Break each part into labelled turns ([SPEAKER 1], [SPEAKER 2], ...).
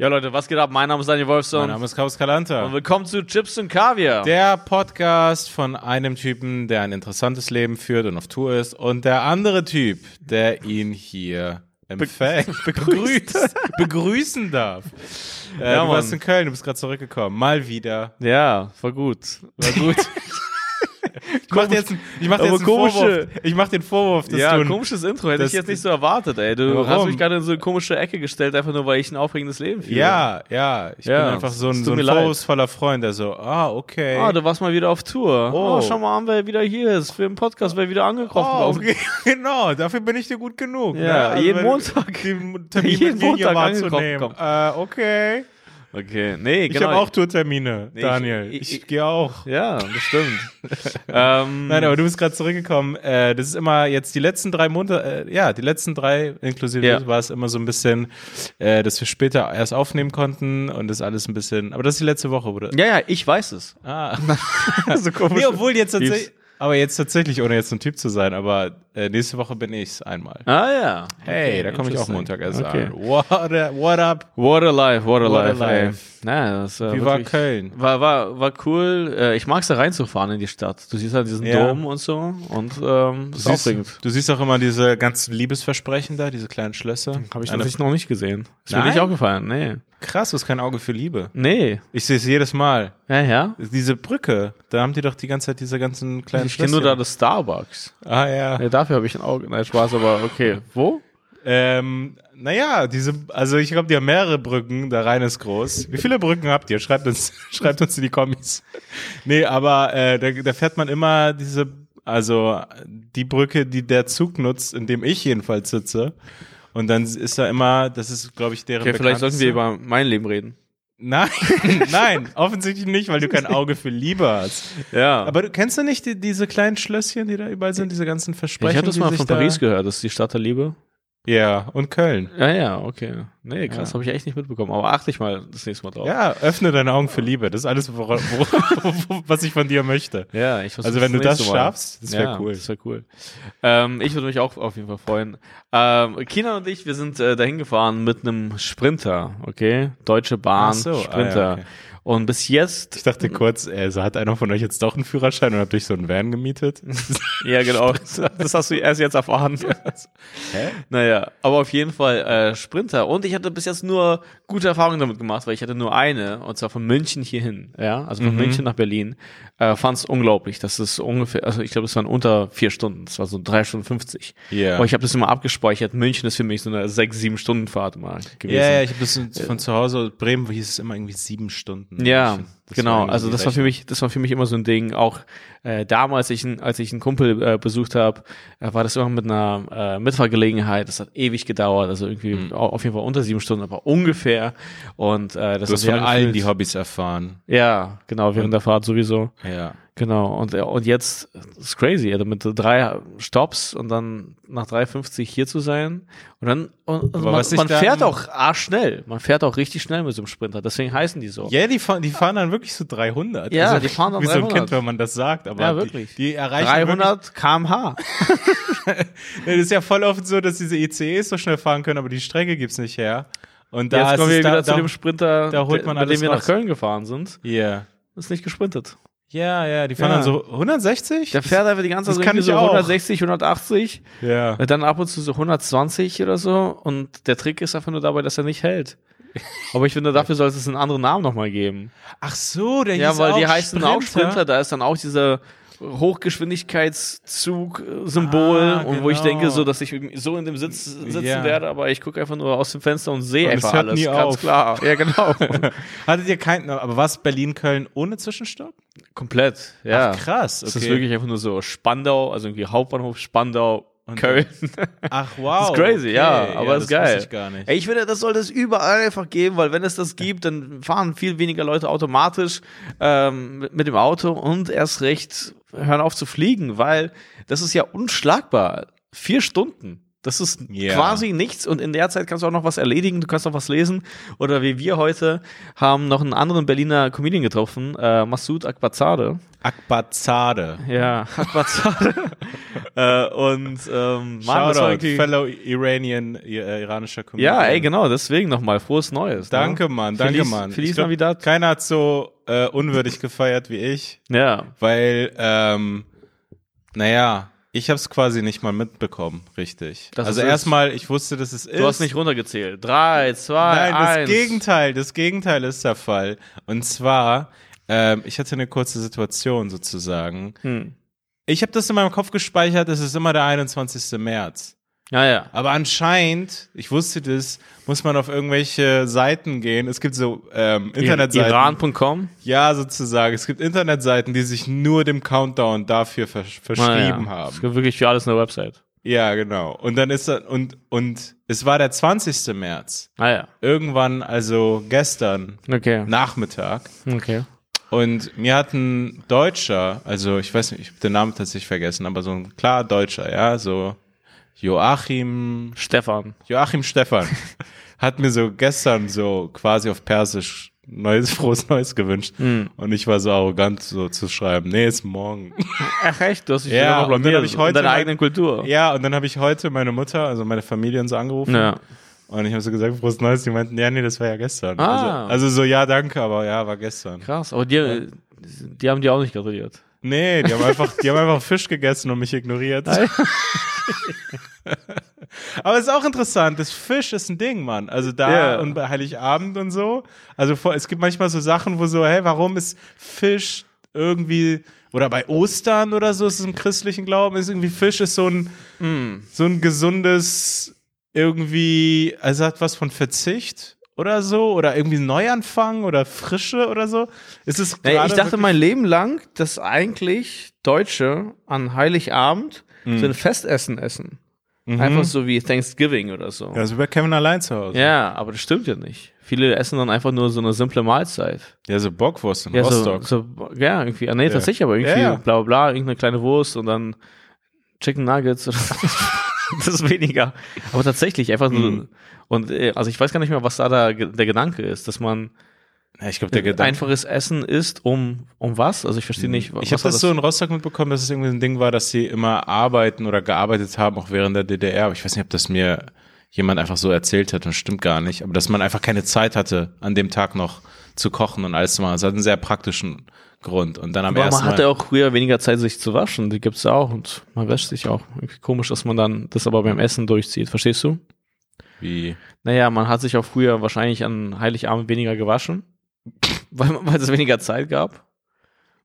[SPEAKER 1] Ja, Leute, was geht ab? Mein Name ist Daniel Wolfson.
[SPEAKER 2] Mein Name ist Kaus Kalanta.
[SPEAKER 1] Und willkommen zu Chips und Kaviar.
[SPEAKER 2] Der Podcast von einem Typen, der ein interessantes Leben führt und auf Tour ist, und der andere Typ, der ihn hier empfängt, begrüßt, begrüßen darf. Äh,
[SPEAKER 1] Ja,
[SPEAKER 2] du warst in Köln, du bist gerade zurückgekommen. Mal wieder.
[SPEAKER 1] ja, war gut. War gut.
[SPEAKER 2] Ich mach dir jetzt, ich mach jetzt einen
[SPEAKER 1] komische-
[SPEAKER 2] Vorwurf. Ich mach den Vorwurf, dass
[SPEAKER 1] ja,
[SPEAKER 2] du ein-
[SPEAKER 1] komisches Intro. Hätte ich jetzt nicht so erwartet, ey. Du
[SPEAKER 2] Warum?
[SPEAKER 1] hast mich gerade in so eine komische Ecke gestellt, einfach nur, weil ich ein aufregendes Leben führe.
[SPEAKER 2] Ja, ja. Ich
[SPEAKER 1] Ja,
[SPEAKER 2] bin einfach so ein, so ein vorwurfsvoller Freund, der so, ah, okay.
[SPEAKER 1] Ah, du warst mal wieder auf Tour. Oh,
[SPEAKER 2] Oh.
[SPEAKER 1] schau mal an, wer wieder hier ist. Für den Podcast, wer wieder angekrochen
[SPEAKER 2] Oh, okay. genau, dafür bin ich dir gut genug.
[SPEAKER 1] Ja,
[SPEAKER 2] ne? Also
[SPEAKER 1] jeden Montag.
[SPEAKER 2] Den Termin
[SPEAKER 1] Jeden Montag angekrochen
[SPEAKER 2] Äh, okay.
[SPEAKER 1] Okay, nee,
[SPEAKER 2] Ich
[SPEAKER 1] genau.
[SPEAKER 2] habe auch Tourtermine,
[SPEAKER 1] Nee,
[SPEAKER 2] Daniel.
[SPEAKER 1] ich-
[SPEAKER 2] Ich,
[SPEAKER 1] ich-
[SPEAKER 2] gehe auch.
[SPEAKER 1] Ja, das stimmt. ähm,
[SPEAKER 2] Nein, aber du bist gerade zurückgekommen. Äh, das ist immer jetzt die letzten drei Monate, äh, ja, die letzten drei inklusive
[SPEAKER 1] Ja.
[SPEAKER 2] war es immer so ein bisschen, äh, dass wir später erst aufnehmen konnten und das alles ein bisschen. Aber das ist die letzte Woche, oder?
[SPEAKER 1] ja, ja, ich weiß es.
[SPEAKER 2] Ah.
[SPEAKER 1] so komisch.
[SPEAKER 2] nee, obwohl jetzt tatsächlich, aber jetzt tatsächlich, ohne jetzt ein Typ zu sein, aber äh, nächste Woche bin ich's einmal.
[SPEAKER 1] Ah ja.
[SPEAKER 2] Hey,
[SPEAKER 1] Okay,
[SPEAKER 2] da komme ich auch. Montag erst
[SPEAKER 1] Okay.
[SPEAKER 2] an. What, a- what up?
[SPEAKER 1] What a life, what a
[SPEAKER 2] What a
[SPEAKER 1] life, ey.
[SPEAKER 2] life.
[SPEAKER 1] Naja, das, äh,
[SPEAKER 2] Wie war Köln?
[SPEAKER 1] War, war, war cool. Äh, ich mag's da reinzufahren in die Stadt. Du siehst halt diesen
[SPEAKER 2] Ja.
[SPEAKER 1] Dom und so und ähm, das ist aufregend.
[SPEAKER 2] Siehst, du siehst auch immer diese ganzen Liebesversprechen da, diese kleinen Schlösser.
[SPEAKER 1] Habe ich tatsächlich noch nicht gesehen. Ist mir nicht aufgefallen. Nee.
[SPEAKER 2] Krass, du hast kein Auge für Liebe.
[SPEAKER 1] Nee.
[SPEAKER 2] Ich sehe es jedes Mal.
[SPEAKER 1] Ja, ja.
[SPEAKER 2] Diese Brücke, da haben die doch die ganze Zeit diese ganzen kleinen
[SPEAKER 1] Ich kenne nur da das Starbucks.
[SPEAKER 2] Ah ja.
[SPEAKER 1] Nee, dafür habe ich ein Auge. Nein, Spaß, aber okay. Wo?
[SPEAKER 2] Ähm, naja, diese, also ich glaube, die haben mehrere Brücken, der Rhein ist groß. Wie viele Brücken habt ihr? Schreibt uns, schreibt uns in die Kommis. Nee, aber äh, da, da fährt man immer diese, also die Brücke, die der Zug nutzt, in dem ich jedenfalls sitze. Und dann ist da immer, das ist, glaube ich, deren
[SPEAKER 1] Okay, vielleicht sollten wir über mein Leben reden.
[SPEAKER 2] Nein, nein, offensichtlich nicht, weil du kein Auge für Liebe hast.
[SPEAKER 1] Ja.
[SPEAKER 2] Aber du, kennst du nicht die, diese kleinen Schlösschen, die da überall sind, diese ganzen Versprechen?
[SPEAKER 1] ich habe das mal von
[SPEAKER 2] da-
[SPEAKER 1] Paris gehört, das ist die Stadt der Liebe.
[SPEAKER 2] Ja, und Köln.
[SPEAKER 1] Ja, ja, okay. Nee, krass,
[SPEAKER 2] Ja.
[SPEAKER 1] habe ich echt nicht mitbekommen. Aber achte ich mal das nächste Mal drauf.
[SPEAKER 2] Ja, öffne deine Augen für Liebe. Das ist alles, wora- wo, was ich von dir möchte.
[SPEAKER 1] Ja, ich versuch's
[SPEAKER 2] Also wenn du das
[SPEAKER 1] Mal.
[SPEAKER 2] schaffst, das wäre
[SPEAKER 1] ja,
[SPEAKER 2] cool.
[SPEAKER 1] Das wäre cool. Ähm, ich würde mich auch auf jeden Fall freuen. Ähm, Kina und ich, wir sind äh, dahin gefahren mit einem Sprinter, okay? Deutsche Bahn,
[SPEAKER 2] so, ah,
[SPEAKER 1] Sprinter.
[SPEAKER 2] ja, okay.
[SPEAKER 1] Und bis jetzt,
[SPEAKER 2] Ich dachte kurz, also hat einer von euch jetzt doch einen Führerschein und habt euch so einen Van gemietet?
[SPEAKER 1] ja genau, das hast du erst jetzt erfahren.
[SPEAKER 2] Hä?
[SPEAKER 1] Naja, aber auf jeden Fall äh, Sprinter. Und ich hatte bis jetzt nur gute Erfahrungen damit gemacht, weil ich hatte nur eine, und zwar von München hierhin, ja, also von
[SPEAKER 2] Mhm.
[SPEAKER 1] München nach Berlin. Äh, Fand es unglaublich. Das ist ungefähr, also ich glaube, es waren unter vier Stunden. Das war so drei Stunden 50.
[SPEAKER 2] Ja.
[SPEAKER 1] Aber ich habe das immer abgespeichert. München ist für mich so eine sechs, sieben Stunden Fahrt mal gewesen.
[SPEAKER 2] Ja, ja, ich habe das von zu Hause, Bremen hieß es immer irgendwie sieben Stunden.
[SPEAKER 1] Ja,
[SPEAKER 2] Das
[SPEAKER 1] genau. Also das war für mich, das war für mich immer so ein Ding. Auch äh, damals, ich, als ich einen Kumpel äh, besucht habe, äh, war das immer mit einer äh, Mitfahrgelegenheit. Das hat ewig gedauert. Also irgendwie
[SPEAKER 2] Mhm.
[SPEAKER 1] au- auf jeden Fall unter sieben Stunden, aber ungefähr. Und äh, das
[SPEAKER 2] Du hast von allen die Hobbys erfahren.
[SPEAKER 1] Ja, genau während der Fahrt sowieso.
[SPEAKER 2] Ja.
[SPEAKER 1] Genau. Und äh, und jetzt das ist crazy, also mit drei Stops und dann nach 3,50 hier zu sein. Und dann und,
[SPEAKER 2] Aber
[SPEAKER 1] man, man fährt auch arschschnell. Man fährt auch richtig schnell mit so einem Sprinter. Deswegen heißen die so.
[SPEAKER 2] Ja, die, fahren, die fahren dann wirklich so 300.
[SPEAKER 1] Ja, die fahren dann
[SPEAKER 2] Wie so ein
[SPEAKER 1] 300.
[SPEAKER 2] Kind, wenn man das sagt. Aber
[SPEAKER 1] Ja, wirklich.
[SPEAKER 2] Die, die erreichen
[SPEAKER 1] 300 kmh.
[SPEAKER 2] Das ist ja voll oft so, dass diese ICEs so schnell fahren können, aber die Strecke gibt's nicht her. Und da
[SPEAKER 1] Jetzt kommen
[SPEAKER 2] es
[SPEAKER 1] wir
[SPEAKER 2] da,
[SPEAKER 1] wieder zu
[SPEAKER 2] da,
[SPEAKER 1] dem Sprinter,
[SPEAKER 2] da holt man
[SPEAKER 1] mit dem wir nach
[SPEAKER 2] raus.
[SPEAKER 1] Köln gefahren sind.
[SPEAKER 2] Ja.
[SPEAKER 1] Ist nicht gesprintet.
[SPEAKER 2] Ja, ja, die fahren
[SPEAKER 1] Ja.
[SPEAKER 2] dann so 160?
[SPEAKER 1] Der fährt einfach die ganze Zeit so
[SPEAKER 2] auch.
[SPEAKER 1] 160, 180,
[SPEAKER 2] ja.
[SPEAKER 1] dann ab und zu so 120 oder so. Und der Trick ist einfach nur dabei, dass er nicht hält. Aber ich finde, dafür sollte es einen anderen Namen nochmal geben.
[SPEAKER 2] Ach so, der
[SPEAKER 1] Ja, weil die heißen auch Sprinter, da ist dann auch dieser Hochgeschwindigkeitszug-Symbol
[SPEAKER 2] Ah,
[SPEAKER 1] und wo ich
[SPEAKER 2] genau.
[SPEAKER 1] denke, so, dass ich so in dem Sitz sitzen
[SPEAKER 2] Ja.
[SPEAKER 1] werde, aber ich gucke einfach nur aus dem Fenster und sehe
[SPEAKER 2] es
[SPEAKER 1] einfach alles.
[SPEAKER 2] nie
[SPEAKER 1] Ganz
[SPEAKER 2] auf.
[SPEAKER 1] klar. Ja, genau.
[SPEAKER 2] Hattet ihr keinen, aber was Berlin-Köln ohne Zwischenstopp?
[SPEAKER 1] Komplett, ja.
[SPEAKER 2] Ach, krass,
[SPEAKER 1] Es
[SPEAKER 2] okay.
[SPEAKER 1] ist wirklich einfach nur so Spandau, also irgendwie Hauptbahnhof Spandau, Köln.
[SPEAKER 2] Ach, wow.
[SPEAKER 1] Das ist crazy,
[SPEAKER 2] okay.
[SPEAKER 1] ja, aber ist
[SPEAKER 2] das
[SPEAKER 1] geil.
[SPEAKER 2] ich gar nicht.
[SPEAKER 1] Ey, ich finde, das sollte es überall einfach geben, weil wenn es das gibt, dann fahren viel weniger Leute automatisch ähm, mit dem Auto und erst recht hören auf zu fliegen, weil das ist ja unschlagbar. Vier Stunden. Das ist
[SPEAKER 2] Ja.
[SPEAKER 1] quasi nichts und in der Zeit kannst du auch noch was erledigen, du kannst noch was lesen. Oder wie wir heute haben noch einen anderen Berliner Comedian getroffen, äh, Massoud Akbazade.
[SPEAKER 2] Akbazade.
[SPEAKER 1] Ja, Akbazade. äh, und ähm, Mann,
[SPEAKER 2] Shoutout, fellow Iranian, äh, iranischer Comedian.
[SPEAKER 1] Ja, ey, genau, deswegen nochmal frohes Neues.
[SPEAKER 2] Danke,
[SPEAKER 1] ne?
[SPEAKER 2] Mann, danke,
[SPEAKER 1] Feliz,
[SPEAKER 2] Mann.
[SPEAKER 1] Feliz
[SPEAKER 2] glaub,
[SPEAKER 1] Navidad.
[SPEAKER 2] Keiner hat so äh, unwürdig gefeiert wie ich,
[SPEAKER 1] Ja,
[SPEAKER 2] weil, ähm, naja, ich habe es quasi nicht mal mitbekommen, richtig.
[SPEAKER 1] Das
[SPEAKER 2] also erstmal, ich wusste, dass es ist.
[SPEAKER 1] du hast nicht runtergezählt. Drei, zwei,
[SPEAKER 2] Nein, das
[SPEAKER 1] eins.
[SPEAKER 2] Gegenteil, das Gegenteil ist der Fall. Und zwar, ähm, ich hatte eine kurze Situation sozusagen.
[SPEAKER 1] Hm.
[SPEAKER 2] Ich habe das in meinem Kopf gespeichert, es ist immer der 21. März.
[SPEAKER 1] Ja, ja.
[SPEAKER 2] Aber anscheinend, ich wusste das, muss man auf irgendwelche Seiten gehen. Es gibt so ähm, Internetseiten.
[SPEAKER 1] Iran.com.
[SPEAKER 2] Ja, sozusagen. Es gibt Internetseiten, die sich nur dem Countdown dafür versch verschrieben
[SPEAKER 1] Ah, ja. Es
[SPEAKER 2] haben.
[SPEAKER 1] gibt wirklich für alles eine Website.
[SPEAKER 2] Ja, genau. Und dann ist das, und, und es war der 20. März.
[SPEAKER 1] Ah ja.
[SPEAKER 2] Irgendwann, also gestern
[SPEAKER 1] Okay.
[SPEAKER 2] Nachmittag.
[SPEAKER 1] Okay.
[SPEAKER 2] Und mir hat ein Deutscher, also ich weiß nicht, ich habe den Namen tatsächlich vergessen, aber so ein klar Deutscher, ja, so Joachim
[SPEAKER 1] Stefan.
[SPEAKER 2] Joachim Stefan hat mir so gestern so quasi auf Persisch neues, frohes Neues gewünscht.
[SPEAKER 1] Hm.
[SPEAKER 2] Und ich war so arrogant, so zu schreiben, nee, ist morgen.
[SPEAKER 1] Ach echt? Du hast dich
[SPEAKER 2] Ja, und dann hab ich heute
[SPEAKER 1] in deiner
[SPEAKER 2] mal-
[SPEAKER 1] eigenen Kultur.
[SPEAKER 2] ja, und dann habe ich heute meine Mutter, also meine Familie uns angerufen.
[SPEAKER 1] Ja.
[SPEAKER 2] Und ich habe so gesagt, frohes Neues. Die meinten, ja, nee, das war ja gestern.
[SPEAKER 1] Ah.
[SPEAKER 2] Also, also so, ja, danke, aber ja, war gestern.
[SPEAKER 1] Krass. Aber die, die haben dir auch nicht gratuliert.
[SPEAKER 2] Nee, die haben einfach, die haben einfach Fisch gegessen und mich ignoriert. Aber es ist auch interessant, das Fisch ist ein Ding, Mann. Also da
[SPEAKER 1] Ja.
[SPEAKER 2] und bei Heiligabend und so. Also vor, es gibt manchmal so Sachen, wo so, hey, warum ist Fisch irgendwie oder bei Ostern oder so ist es im christlichen Glauben ist irgendwie Fisch ist so ein
[SPEAKER 1] Hm.
[SPEAKER 2] so ein gesundes irgendwie, also hat was von Verzicht oder so oder irgendwie Neuanfang oder Frische oder so. Ist es gerade
[SPEAKER 1] ich dachte mein Leben lang, dass eigentlich Deutsche an Heiligabend so ein Festessen essen. Einfach so wie Thanksgiving oder so.
[SPEAKER 2] Mhm. Ja, so bei Kevin allein zu Hause.
[SPEAKER 1] Ja, aber das stimmt ja nicht. Viele essen dann einfach nur so eine simple Mahlzeit.
[SPEAKER 2] Ja, so Bockwurst in
[SPEAKER 1] Ja, so,
[SPEAKER 2] Rostock.
[SPEAKER 1] so, ja, irgendwie, ah, nee, tatsächlich, aber irgendwie
[SPEAKER 2] Ja, ja.
[SPEAKER 1] bla bla bla, irgendeine kleine Wurst und dann Chicken Nuggets oder das ist weniger. Aber tatsächlich, einfach nur,
[SPEAKER 2] Mhm.
[SPEAKER 1] und äh, also ich weiß gar nicht mehr, was da der, der Gedanke ist, dass man
[SPEAKER 2] Ja, ich glaube, der Gedanke.
[SPEAKER 1] einfaches Essen isst, um, um was? Also ich verstehe nicht, was
[SPEAKER 2] Ich habe
[SPEAKER 1] war
[SPEAKER 2] das so in Rostock mitbekommen, dass es irgendwie ein Ding war, dass sie immer arbeiten oder gearbeitet haben, auch während der DDR. Aber ich weiß nicht, ob das mir jemand einfach so erzählt hat. Das stimmt gar nicht. Aber dass man einfach keine Zeit hatte, an dem Tag noch zu kochen und alles zu machen. Das hat einen sehr praktischen Grund. Und dann am
[SPEAKER 1] Aber
[SPEAKER 2] ersten
[SPEAKER 1] man hatte
[SPEAKER 2] Mal.
[SPEAKER 1] auch früher weniger Zeit, sich zu waschen. Die gibt's ja auch und man wäscht sich auch. Komisch, dass man dann das aber beim Essen durchzieht. Verstehst du?
[SPEAKER 2] Wie?
[SPEAKER 1] Naja, man hat sich auch früher wahrscheinlich an Heiligabend weniger gewaschen, weil, weil es weniger Zeit gab.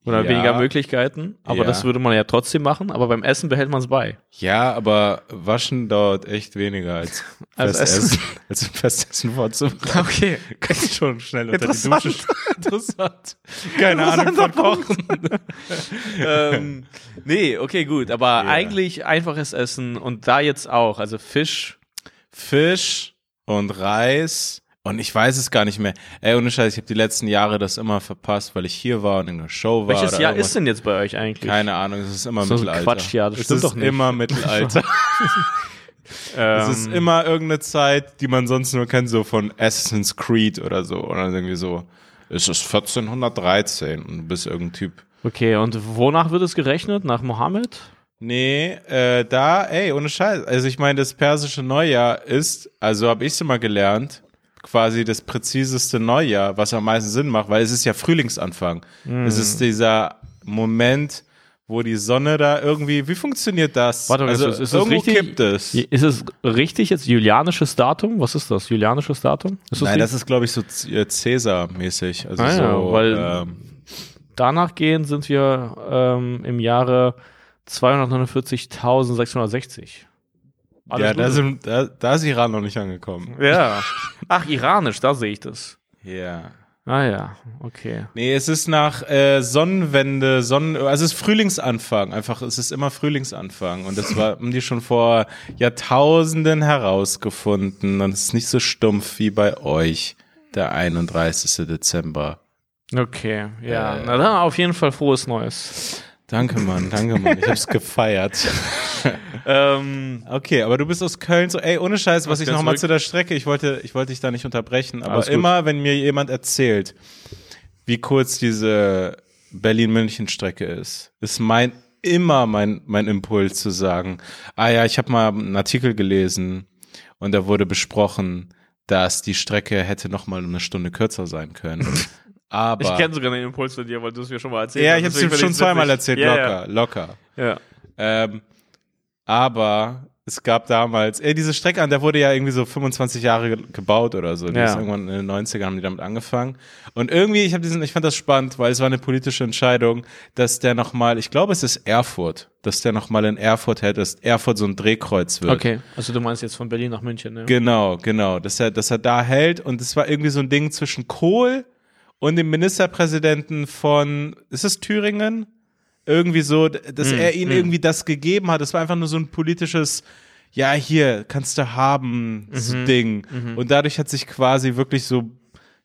[SPEAKER 1] Oder
[SPEAKER 2] Ja.
[SPEAKER 1] weniger Möglichkeiten. Aber
[SPEAKER 2] Ja.
[SPEAKER 1] das würde man ja trotzdem machen. Aber beim Essen behält man es bei.
[SPEAKER 2] Ja, aber Waschen dauert echt weniger als
[SPEAKER 1] Als
[SPEAKER 2] Festessen. als Festessen vorzubereiten.
[SPEAKER 1] Okay.
[SPEAKER 2] Kann ich schon schnell unter die Dusche. Interessant. Keine Ahnung von Kochen.
[SPEAKER 1] ähm, nee, okay, gut. Aber
[SPEAKER 2] Ja.
[SPEAKER 1] eigentlich einfaches Essen und da jetzt auch. Also Fisch.
[SPEAKER 2] Fisch und Reis und ich weiß es gar nicht mehr. Ey, ohne Scheiß, ich habe die letzten Jahre das immer verpasst, weil ich hier war und in einer Show war.
[SPEAKER 1] Welches Jahr
[SPEAKER 2] irgendwas.
[SPEAKER 1] ist denn jetzt bei euch eigentlich?
[SPEAKER 2] Keine Ahnung, es ist immer
[SPEAKER 1] So
[SPEAKER 2] Mittelalter.
[SPEAKER 1] Quatschjahr, das
[SPEAKER 2] es
[SPEAKER 1] stimmt
[SPEAKER 2] ist
[SPEAKER 1] doch nicht.
[SPEAKER 2] immer Mittelalter.
[SPEAKER 1] Ähm,
[SPEAKER 2] es ist immer irgendeine Zeit, die man sonst nur kennt, so von Assassin's Creed oder so. Oder irgendwie so, es ist 1413 und du bist irgendein Typ.
[SPEAKER 1] Okay, und wonach wird es gerechnet? Nach Mohammed?
[SPEAKER 2] Nee, äh, da, ey, ohne Scheiß. Also ich meine, das persische Neujahr ist, also habe ich es immer gelernt, quasi das präziseste Neujahr, was am meisten Sinn macht, weil es ist ja Frühlingsanfang. Es ist dieser Moment, wo die Sonne da irgendwie, wie funktioniert das?
[SPEAKER 1] Warte mal,
[SPEAKER 2] also
[SPEAKER 1] ist, ist das
[SPEAKER 2] irgendwo
[SPEAKER 1] richtig?
[SPEAKER 2] kippt es.
[SPEAKER 1] Ist es richtig jetzt julianisches Datum? Was ist das? Julianisches Datum? Ist
[SPEAKER 2] Nein, das
[SPEAKER 1] richtig?
[SPEAKER 2] ist, glaube ich, so äh, Cäsar-mäßig. Also
[SPEAKER 1] Ah ja,
[SPEAKER 2] so,
[SPEAKER 1] weil-
[SPEAKER 2] ähm,
[SPEAKER 1] danach gehen sind wir ähm, im Jahre 249.660. Alles
[SPEAKER 2] ja, da, sind, da, da ist Iran noch nicht angekommen.
[SPEAKER 1] ja. Ach, iranisch, da sehe ich das.
[SPEAKER 2] Ja.
[SPEAKER 1] Ah ja, okay.
[SPEAKER 2] Nee, es ist nach äh, Sonnenwende, Sonnen, also es ist Frühlingsanfang, einfach, es ist immer Frühlingsanfang und das war, haben die schon vor Jahrtausenden herausgefunden und es ist nicht so stumpf wie bei euch, der 31. Dezember.
[SPEAKER 1] Okay, ja.
[SPEAKER 2] Äh.
[SPEAKER 1] Na dann auf jeden Fall frohes Neues.
[SPEAKER 2] Danke, Mann, danke, Mann, ich hab's gefeiert.
[SPEAKER 1] ähm,
[SPEAKER 2] Okay, aber du bist aus Köln so, ey, ohne Scheiß, was ich nochmal zu der Strecke, ich wollte, ich wollte dich da nicht unterbrechen, aber immer, wenn mir jemand erzählt, wie kurz diese Berlin-München-Strecke ist, ist mein, immer mein, mein Impuls zu sagen, ah ja, ich habe mal einen Artikel gelesen und da wurde besprochen, dass die Strecke hätte nochmal eine Stunde kürzer sein können. Aber,
[SPEAKER 1] ich kenne sogar den Impuls von dir, weil du es mir schon mal erzählt
[SPEAKER 2] ja,
[SPEAKER 1] hast.
[SPEAKER 2] ich habe es schon zweimal erzählt,
[SPEAKER 1] ja,
[SPEAKER 2] locker, locker.
[SPEAKER 1] Ja. ja.
[SPEAKER 2] Ähm, aber es gab damals, ey, diese Strecke an, der wurde ja irgendwie so 25 Jahre ge gebaut oder so. Die
[SPEAKER 1] Ja.
[SPEAKER 2] ist irgendwann in den 90ern haben die damit angefangen. Und irgendwie, ich habe diesen, ich fand das spannend, weil es war eine politische Entscheidung, dass der nochmal, ich glaube, es ist Erfurt, dass der nochmal in Erfurt hält, dass Erfurt so ein Drehkreuz wird.
[SPEAKER 1] Okay, also du meinst jetzt von Berlin nach München, ne?
[SPEAKER 2] Genau, genau, dass er, dass er da hält und es war irgendwie so ein Ding zwischen Kohl und dem Ministerpräsidenten von, ist es Thüringen? Irgendwie so, dass
[SPEAKER 1] Hm,
[SPEAKER 2] er ihnen irgendwie das gegeben hat. Es war einfach nur so ein politisches, ja, hier, kannst du haben, so
[SPEAKER 1] Mhm.
[SPEAKER 2] Ding. Und dadurch hat sich quasi wirklich so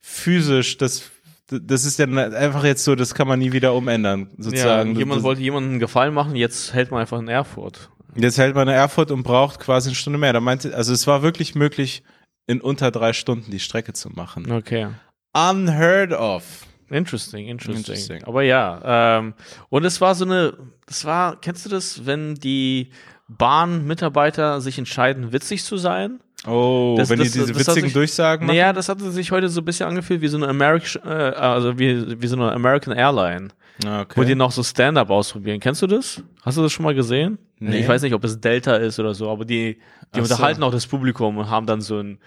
[SPEAKER 2] physisch das, das ist dann einfach jetzt so, das kann man nie wieder umändern,
[SPEAKER 1] ja,
[SPEAKER 2] sozusagen.
[SPEAKER 1] jemand
[SPEAKER 2] das,
[SPEAKER 1] wollte jemandem einen Gefallen machen, jetzt hält man einfach in Erfurt.
[SPEAKER 2] Jetzt hält man in Erfurt und braucht quasi eine Stunde mehr. Da meinte, also es war wirklich möglich, in unter drei Stunden die Strecke zu machen.
[SPEAKER 1] Okay.
[SPEAKER 2] Unheard of.
[SPEAKER 1] Interesting, interesting,
[SPEAKER 2] Interesting.
[SPEAKER 1] Aber ja, ähm, und es war so eine, das war, kennst du das, wenn die Bahnmitarbeiter sich entscheiden, witzig zu sein?
[SPEAKER 2] Oh,
[SPEAKER 1] Das-
[SPEAKER 2] wenn
[SPEAKER 1] das-
[SPEAKER 2] die diese
[SPEAKER 1] das hat
[SPEAKER 2] witzigen
[SPEAKER 1] sich-
[SPEAKER 2] Durchsagen machen.
[SPEAKER 1] Naja, das hatte sich heute so ein bisschen angefühlt wie so eine American, äh, also wie, wie so eine American Airline,
[SPEAKER 2] Ah, okay.
[SPEAKER 1] wo die noch so Stand-up ausprobieren. Kennst du das? Hast du das schon mal gesehen?
[SPEAKER 2] Nee.
[SPEAKER 1] Ich weiß nicht, ob es Delta ist oder so, aber die, die
[SPEAKER 2] Ach so.
[SPEAKER 1] unterhalten auch das Publikum und haben dann so ein,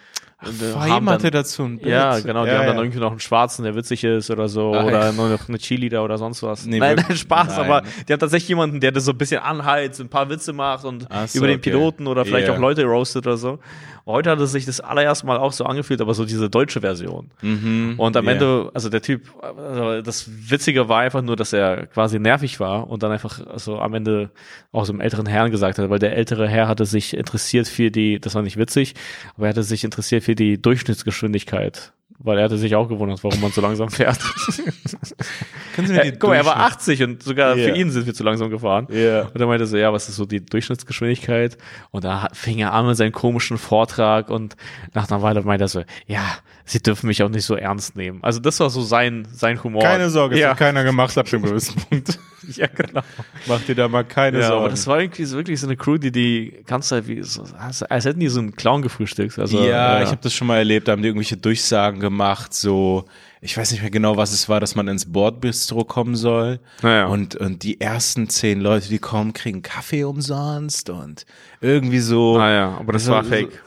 [SPEAKER 1] und, äh,
[SPEAKER 2] hatte dazu ein Bild.
[SPEAKER 1] Ja, genau, die
[SPEAKER 2] Ja,
[SPEAKER 1] haben dann irgendwie noch einen Schwarzen, der witzig ist oder so,
[SPEAKER 2] Ah,
[SPEAKER 1] oder
[SPEAKER 2] ja.
[SPEAKER 1] nur noch eine Cheerleader oder sonst was.
[SPEAKER 2] Nee,
[SPEAKER 1] nein, nein, Spaß,
[SPEAKER 2] nein.
[SPEAKER 1] aber die haben tatsächlich jemanden, der das so ein bisschen anheizt, ein paar Witze macht und
[SPEAKER 2] Ach so,
[SPEAKER 1] über den
[SPEAKER 2] okay.
[SPEAKER 1] Piloten oder vielleicht
[SPEAKER 2] Ja.
[SPEAKER 1] auch Leute roastet oder so. Heute hat es sich das allererste Mal auch so angefühlt, aber so diese deutsche Version.
[SPEAKER 2] Mhm.
[SPEAKER 1] Und am
[SPEAKER 2] Ja.
[SPEAKER 1] Ende, also der Typ, also das Witzige war einfach nur, dass er quasi nervig war und dann einfach also am Ende auch so einem älteren Herrn gesagt hat, weil der ältere Herr hatte sich interessiert für die, das war nicht witzig, aber er hatte sich interessiert für die Durchschnittsgeschwindigkeit. Weil er hatte sich auch gewundert, warum man so langsam fährt.
[SPEAKER 2] Können Sie mir
[SPEAKER 1] Äh,
[SPEAKER 2] die
[SPEAKER 1] Guck mal, er war
[SPEAKER 2] Durchschnitt-
[SPEAKER 1] 80 und sogar
[SPEAKER 2] Ja.
[SPEAKER 1] für ihn sind wir zu langsam gefahren.
[SPEAKER 2] Ja.
[SPEAKER 1] Und er meinte so, ja, was ist so die Durchschnittsgeschwindigkeit? Und da fing er an mit seinem komischen Vortrag und nach einer Weile meinte er so, ja, sie dürfen mich auch nicht so ernst nehmen. Also das war so sein, sein Humor.
[SPEAKER 2] Keine Sorge, es
[SPEAKER 1] ja.
[SPEAKER 2] hat keiner gemacht ab dem gewissen Punkt.
[SPEAKER 1] ja, genau.
[SPEAKER 2] Mach dir da mal keine
[SPEAKER 1] Ja, aber
[SPEAKER 2] Sorgen.
[SPEAKER 1] das war irgendwie so, wirklich so eine Crew, die die ganze Zeit wie, so, als, als hätten die so einen Clown gefrühstückt. Also,
[SPEAKER 2] ja,
[SPEAKER 1] äh,
[SPEAKER 2] ich habe das schon mal erlebt, da haben die irgendwelche Durchsagen gemacht, so, ich weiß nicht mehr genau, was es war, dass man ins Bordbistro kommen soll.
[SPEAKER 1] Naja.
[SPEAKER 2] Und, und die ersten zehn Leute, die kommen, kriegen Kaffee umsonst und irgendwie so.
[SPEAKER 1] Naja, aber das
[SPEAKER 2] So-
[SPEAKER 1] war
[SPEAKER 2] so-
[SPEAKER 1] fake.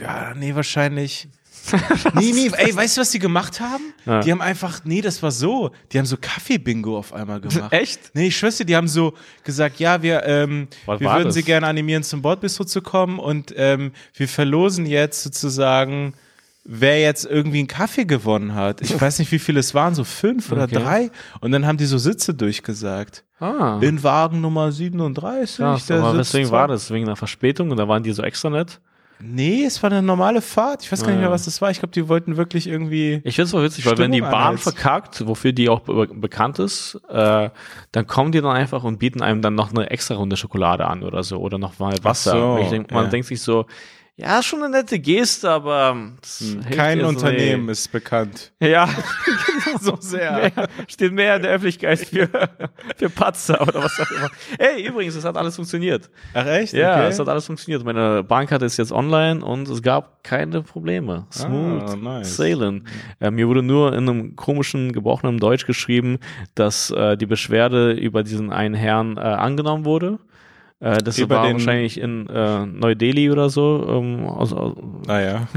[SPEAKER 2] Ja, nee, wahrscheinlich. nee, nee, ey, weißt du, was die gemacht haben?
[SPEAKER 1] Ja.
[SPEAKER 2] Die haben einfach, nee, das war so, die haben so Kaffee-Bingo auf einmal gemacht.
[SPEAKER 1] Echt?
[SPEAKER 2] Nee, ich schwör's dir, die haben so gesagt, ja, wir, ähm,
[SPEAKER 1] Was
[SPEAKER 2] wir würden
[SPEAKER 1] das?
[SPEAKER 2] sie gerne animieren, zum Bordbistro zu kommen und ähm, wir verlosen jetzt sozusagen, wer jetzt irgendwie einen Kaffee gewonnen hat. Ich weiß nicht, wie viele es waren, so fünf oder
[SPEAKER 1] Okay.
[SPEAKER 2] drei. Und dann haben die so Sitze durchgesagt.
[SPEAKER 1] Ah.
[SPEAKER 2] In Wagen Nummer 37.
[SPEAKER 1] Ja, deswegen war das, wegen einer Verspätung und da waren die so extra nett.
[SPEAKER 2] Nee, es war eine normale Fahrt. Ich weiß gar nicht mehr, was das war. Ich glaube, die wollten wirklich irgendwie.
[SPEAKER 1] Ich finde es voll witzig, weil wenn die
[SPEAKER 2] Stimmung
[SPEAKER 1] Bahn
[SPEAKER 2] anheizen.
[SPEAKER 1] verkackt, wofür die auch be bekannt ist, äh, dann kommen die dann einfach und bieten einem dann noch eine extra Runde Schokolade an oder so oder noch mal Wasser.
[SPEAKER 2] so,
[SPEAKER 1] denk, man
[SPEAKER 2] ja.
[SPEAKER 1] denkt sich so, ja, schon eine nette Geste, aber das hilft
[SPEAKER 2] Hm, Kein Unternehmen
[SPEAKER 1] nicht.
[SPEAKER 2] ist bekannt.
[SPEAKER 1] Ja,
[SPEAKER 2] So sehr.
[SPEAKER 1] mehr, steht mehr in der Öffentlichkeit für, für Patzer oder was auch immer. Ey, übrigens, es hat alles funktioniert.
[SPEAKER 2] Ach echt?
[SPEAKER 1] Ja,
[SPEAKER 2] okay.
[SPEAKER 1] es hat alles funktioniert. Meine Bahnkarte ist jetzt online und es gab keine Probleme. Smooth
[SPEAKER 2] Ah, nice.
[SPEAKER 1] sailing. Äh, mir wurde nur in einem komischen, gebrochenen Deutsch geschrieben, dass äh, die Beschwerde über diesen einen Herrn äh, angenommen wurde. Äh, das
[SPEAKER 2] Über
[SPEAKER 1] war wahrscheinlich in äh, Neu-Delhi oder so. Ähm, aus, aus,
[SPEAKER 2] Naja.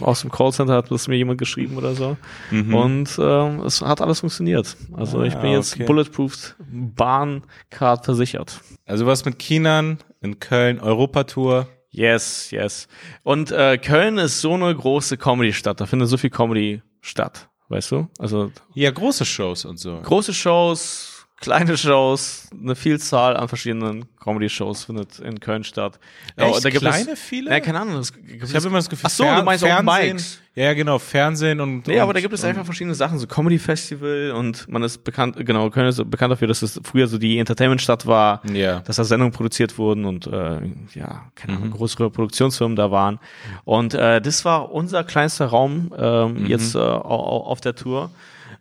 [SPEAKER 1] aus dem Callcenter hat das mir jemand geschrieben oder so. Und ähm, es hat alles funktioniert. Also ich
[SPEAKER 2] Mhm. Ah,
[SPEAKER 1] bin jetzt
[SPEAKER 2] okay.
[SPEAKER 1] bulletproof Bahncard versichert.
[SPEAKER 2] Also was mit Chinan in Köln, Europatour.
[SPEAKER 1] Yes, yes. Und äh, Köln ist so eine große Comedy-Stadt. Da findet so viel Comedy statt, weißt du? Also
[SPEAKER 2] Ja, große Shows und so.
[SPEAKER 1] große Shows, kleine Shows, eine Vielzahl an verschiedenen Comedy-Shows findet in Köln statt.
[SPEAKER 2] Echt?
[SPEAKER 1] da gibt
[SPEAKER 2] Kleine,
[SPEAKER 1] es,
[SPEAKER 2] viele?
[SPEAKER 1] Ja, keine Ahnung. Das,
[SPEAKER 2] Ich habe immer das Gefühl,
[SPEAKER 1] Ach so, du meinst Open
[SPEAKER 2] Fernsehen.
[SPEAKER 1] Mics.
[SPEAKER 2] Ja, genau, Fernsehen und.
[SPEAKER 1] Nee,
[SPEAKER 2] und,
[SPEAKER 1] aber da gibt es einfach verschiedene Sachen, so Comedy Festival und man ist bekannt, genau, Köln ist bekannt dafür, dass es früher so die Entertainment-Stadt war,
[SPEAKER 2] Ja.
[SPEAKER 1] dass da Sendungen produziert wurden und äh, ja, keine
[SPEAKER 2] Mhm.
[SPEAKER 1] Ahnung, größere Produktionsfirmen da waren. Und äh, das war unser kleinster Raum ähm,
[SPEAKER 2] Mhm.
[SPEAKER 1] jetzt äh, au- au- auf der Tour.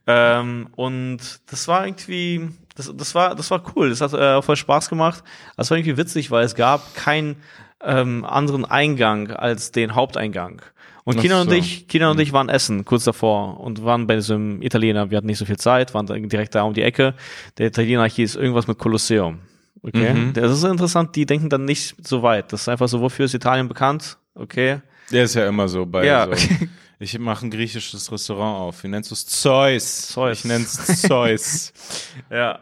[SPEAKER 1] Ähm, und das war irgendwie, das, das war, das war cool. Das hat äh, voll Spaß gemacht. Das war irgendwie witzig, weil es gab keinen ähm, anderen Eingang als den Haupteingang. Und Kina und
[SPEAKER 2] so.
[SPEAKER 1] ich, Kina und ich waren essen kurz davor und waren bei diesem Italiener. Wir hatten nicht so viel Zeit, waren direkt da um die Ecke. Der Italiener hieß irgendwas mit Kolosseum. Okay,
[SPEAKER 2] Mhm.
[SPEAKER 1] das ist interessant. Die denken dann nicht so weit. Das ist einfach so, wofür ist Italien bekannt? Okay,
[SPEAKER 2] Der ist ja immer so bei
[SPEAKER 1] Ja.
[SPEAKER 2] so. Ich mache ein griechisches Restaurant auf. Wie nennst du es? Zeus.
[SPEAKER 1] Zeus.
[SPEAKER 2] Ich nenn's Zeus.
[SPEAKER 1] Ja.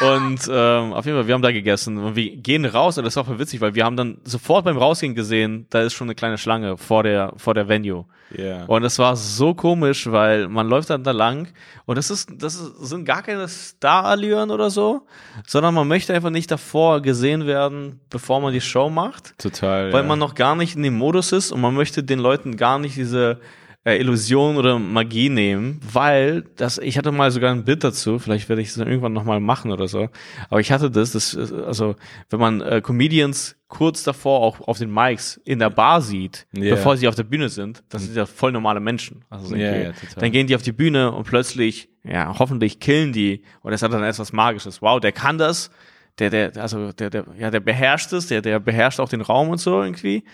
[SPEAKER 1] Und ähm, auf jeden Fall, wir haben da gegessen und wir gehen raus und das war voll witzig, weil wir haben dann sofort beim Rausgehen gesehen, da ist schon eine kleine Schlange vor der vor der Venue.
[SPEAKER 2] Ja.
[SPEAKER 1] Und es war so komisch, weil man läuft dann da lang und das ist das ist, sind gar keine Starallüren oder so, sondern man möchte einfach nicht davor gesehen werden, bevor man die Show macht
[SPEAKER 2] Total.
[SPEAKER 1] weil
[SPEAKER 2] ja.
[SPEAKER 1] man noch gar nicht in dem Modus ist und man möchte den Leuten gar nicht diese äh, Illusion oder Magie nehmen, weil das, ich hatte mal sogar ein Bild dazu, vielleicht werde ich es dann irgendwann nochmal machen oder so, aber ich hatte das, das ist, also wenn man äh, Comedians kurz davor auch auf den Mics in der Bar sieht,
[SPEAKER 2] Ja.
[SPEAKER 1] bevor sie auf der Bühne sind, das sind ja voll normale Menschen. Also
[SPEAKER 2] ja, total.
[SPEAKER 1] dann gehen die auf die Bühne und plötzlich, ja, hoffentlich killen die und das hat dann etwas Magisches. Wow, der kann das, der, der, also der, der, ja, der beherrscht es, der, der beherrscht auch den Raum und so irgendwie.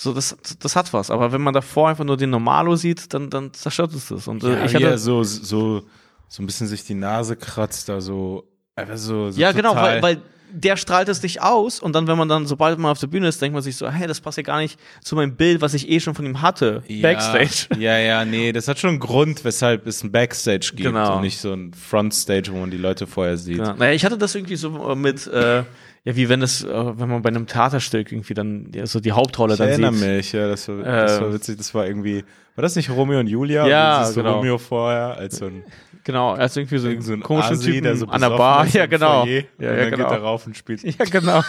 [SPEAKER 1] So, das, das hat was. Aber wenn man davor einfach nur den Normalo sieht, dann, dann zerstört es das. Und äh,
[SPEAKER 2] ja,
[SPEAKER 1] ich hatte,
[SPEAKER 2] so, so, so ein bisschen sich die Nase kratzt, da so, einfach so, so
[SPEAKER 1] ja, genau, weil, weil der strahlt es nicht aus und dann, wenn man dann, sobald man auf der Bühne ist, denkt man sich so, hey, das passt ja gar nicht zu meinem Bild, was ich eh schon von ihm hatte,
[SPEAKER 2] ja,
[SPEAKER 1] Backstage.
[SPEAKER 2] Ja, ja, nee, das hat schon einen Grund, weshalb es ein Backstage gibt
[SPEAKER 1] Genau.
[SPEAKER 2] und nicht so ein Frontstage, wo man die Leute vorher sieht.
[SPEAKER 1] Ja. Naja, ich hatte das irgendwie so mit, äh, ja, wie wenn es, äh, wenn man bei einem Theaterstück irgendwie dann ja, so die Hauptrolle
[SPEAKER 2] Ich
[SPEAKER 1] dann
[SPEAKER 2] erinnere
[SPEAKER 1] sieht.
[SPEAKER 2] mich, ja, das war, das war
[SPEAKER 1] Ähm.
[SPEAKER 2] witzig, das war irgendwie, war das nicht Romeo und Julia?
[SPEAKER 1] Ja,
[SPEAKER 2] und du siehst so
[SPEAKER 1] genau.
[SPEAKER 2] Romeo vorher als so ein,
[SPEAKER 1] Genau, er ist irgendwie so
[SPEAKER 2] irgend
[SPEAKER 1] ein,
[SPEAKER 2] so ein
[SPEAKER 1] komischen
[SPEAKER 2] Asi,
[SPEAKER 1] Typen
[SPEAKER 2] der so
[SPEAKER 1] an der Bar.
[SPEAKER 2] ist
[SPEAKER 1] Ja, genau.
[SPEAKER 2] Foyer,
[SPEAKER 1] Ja,
[SPEAKER 2] und
[SPEAKER 1] ja,
[SPEAKER 2] dann
[SPEAKER 1] genau.
[SPEAKER 2] geht er rauf und spielt.
[SPEAKER 1] Ja, genau.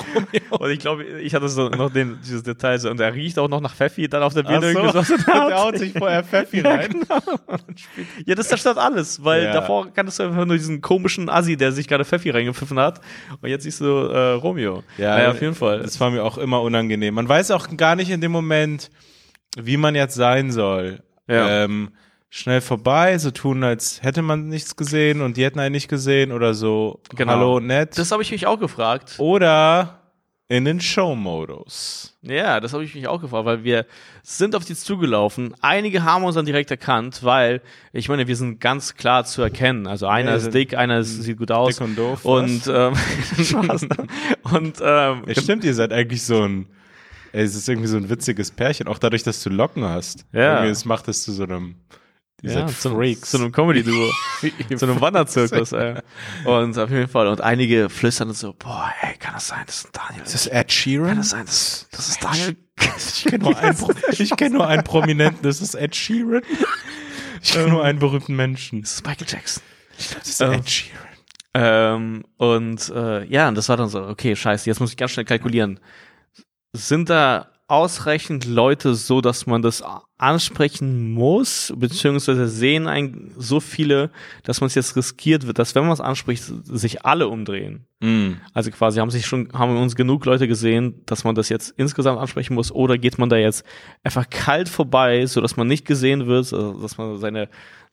[SPEAKER 1] und ich glaube, ich hatte so noch den, dieses Detail so, und er riecht auch noch nach Pfeffi dann auf der Bühne.
[SPEAKER 2] Ach so. Und der haut sich vorher Pfeffi
[SPEAKER 1] Ja,
[SPEAKER 2] rein.
[SPEAKER 1] genau. Ja, das zerstört alles, weil
[SPEAKER 2] Ja.
[SPEAKER 1] davor kanntest du einfach nur diesen komischen Assi, der sich gerade Pfeffi reingepfiffen hat. Und jetzt siehst du äh, Romeo. naja, auf jeden Fall.
[SPEAKER 2] Das war mir auch immer unangenehm. Man weiß auch gar nicht in dem Moment, wie man jetzt sein soll.
[SPEAKER 1] Ja.
[SPEAKER 2] Ähm, schnell vorbei, so tun, als hätte man nichts gesehen und die hätten einen nicht gesehen oder so.
[SPEAKER 1] Genau.
[SPEAKER 2] Hallo, nett.
[SPEAKER 1] Das habe ich mich auch gefragt.
[SPEAKER 2] oder in den Show-Modus.
[SPEAKER 1] Ja, das habe ich mich auch gefragt, weil wir sind auf die zugelaufen. Einige haben uns dann direkt erkannt, weil ich meine, wir sind ganz klar zu erkennen. Also einer
[SPEAKER 2] Ja,
[SPEAKER 1] ist dick, einer ist, sieht gut aus.
[SPEAKER 2] dick und doof,
[SPEAKER 1] Und ähm? Und ähm,
[SPEAKER 2] Ja, stimmt, ihr seid eigentlich so ein. ey, Es ist irgendwie so ein witziges Pärchen, auch dadurch, dass du Locken hast.
[SPEAKER 1] Ja.
[SPEAKER 2] Irgendwie, es macht es zu so einem. Ihr
[SPEAKER 1] ja,
[SPEAKER 2] seid
[SPEAKER 1] zu,
[SPEAKER 2] Freaks.
[SPEAKER 1] zu einem Comedy-Duo, zu einem Wanderzirkus. ey. Und auf jeden Fall. Und einige flüstern so, boah, ey, kann das sein, das ist Daniel.
[SPEAKER 2] ist das Ed Sheeran?
[SPEAKER 1] Kann das sein, das, das ist Daniel.
[SPEAKER 2] Ich kenne nur, einen ich kenn nur einen Prominenten, das ist Ed Sheeran. Ich kenne nur einen berühmten Menschen.
[SPEAKER 1] Das ist Michael Jackson.
[SPEAKER 2] Das ist
[SPEAKER 1] Ähm,
[SPEAKER 2] Ed Sheeran.
[SPEAKER 1] Ähm, und äh, ja, und das war dann so, okay, scheiße, jetzt muss ich ganz schnell kalkulieren. Sind da ausreichend Leute so, dass man das ansprechen muss, beziehungsweise sehen ein, so viele, dass man es jetzt riskiert wird, dass wenn man es anspricht, sich alle umdrehen. Also quasi haben sich schon, haben uns genug Leute gesehen, dass man das jetzt insgesamt ansprechen muss, oder geht man da jetzt einfach kalt vorbei, so dass man nicht gesehen wird, also dass man seine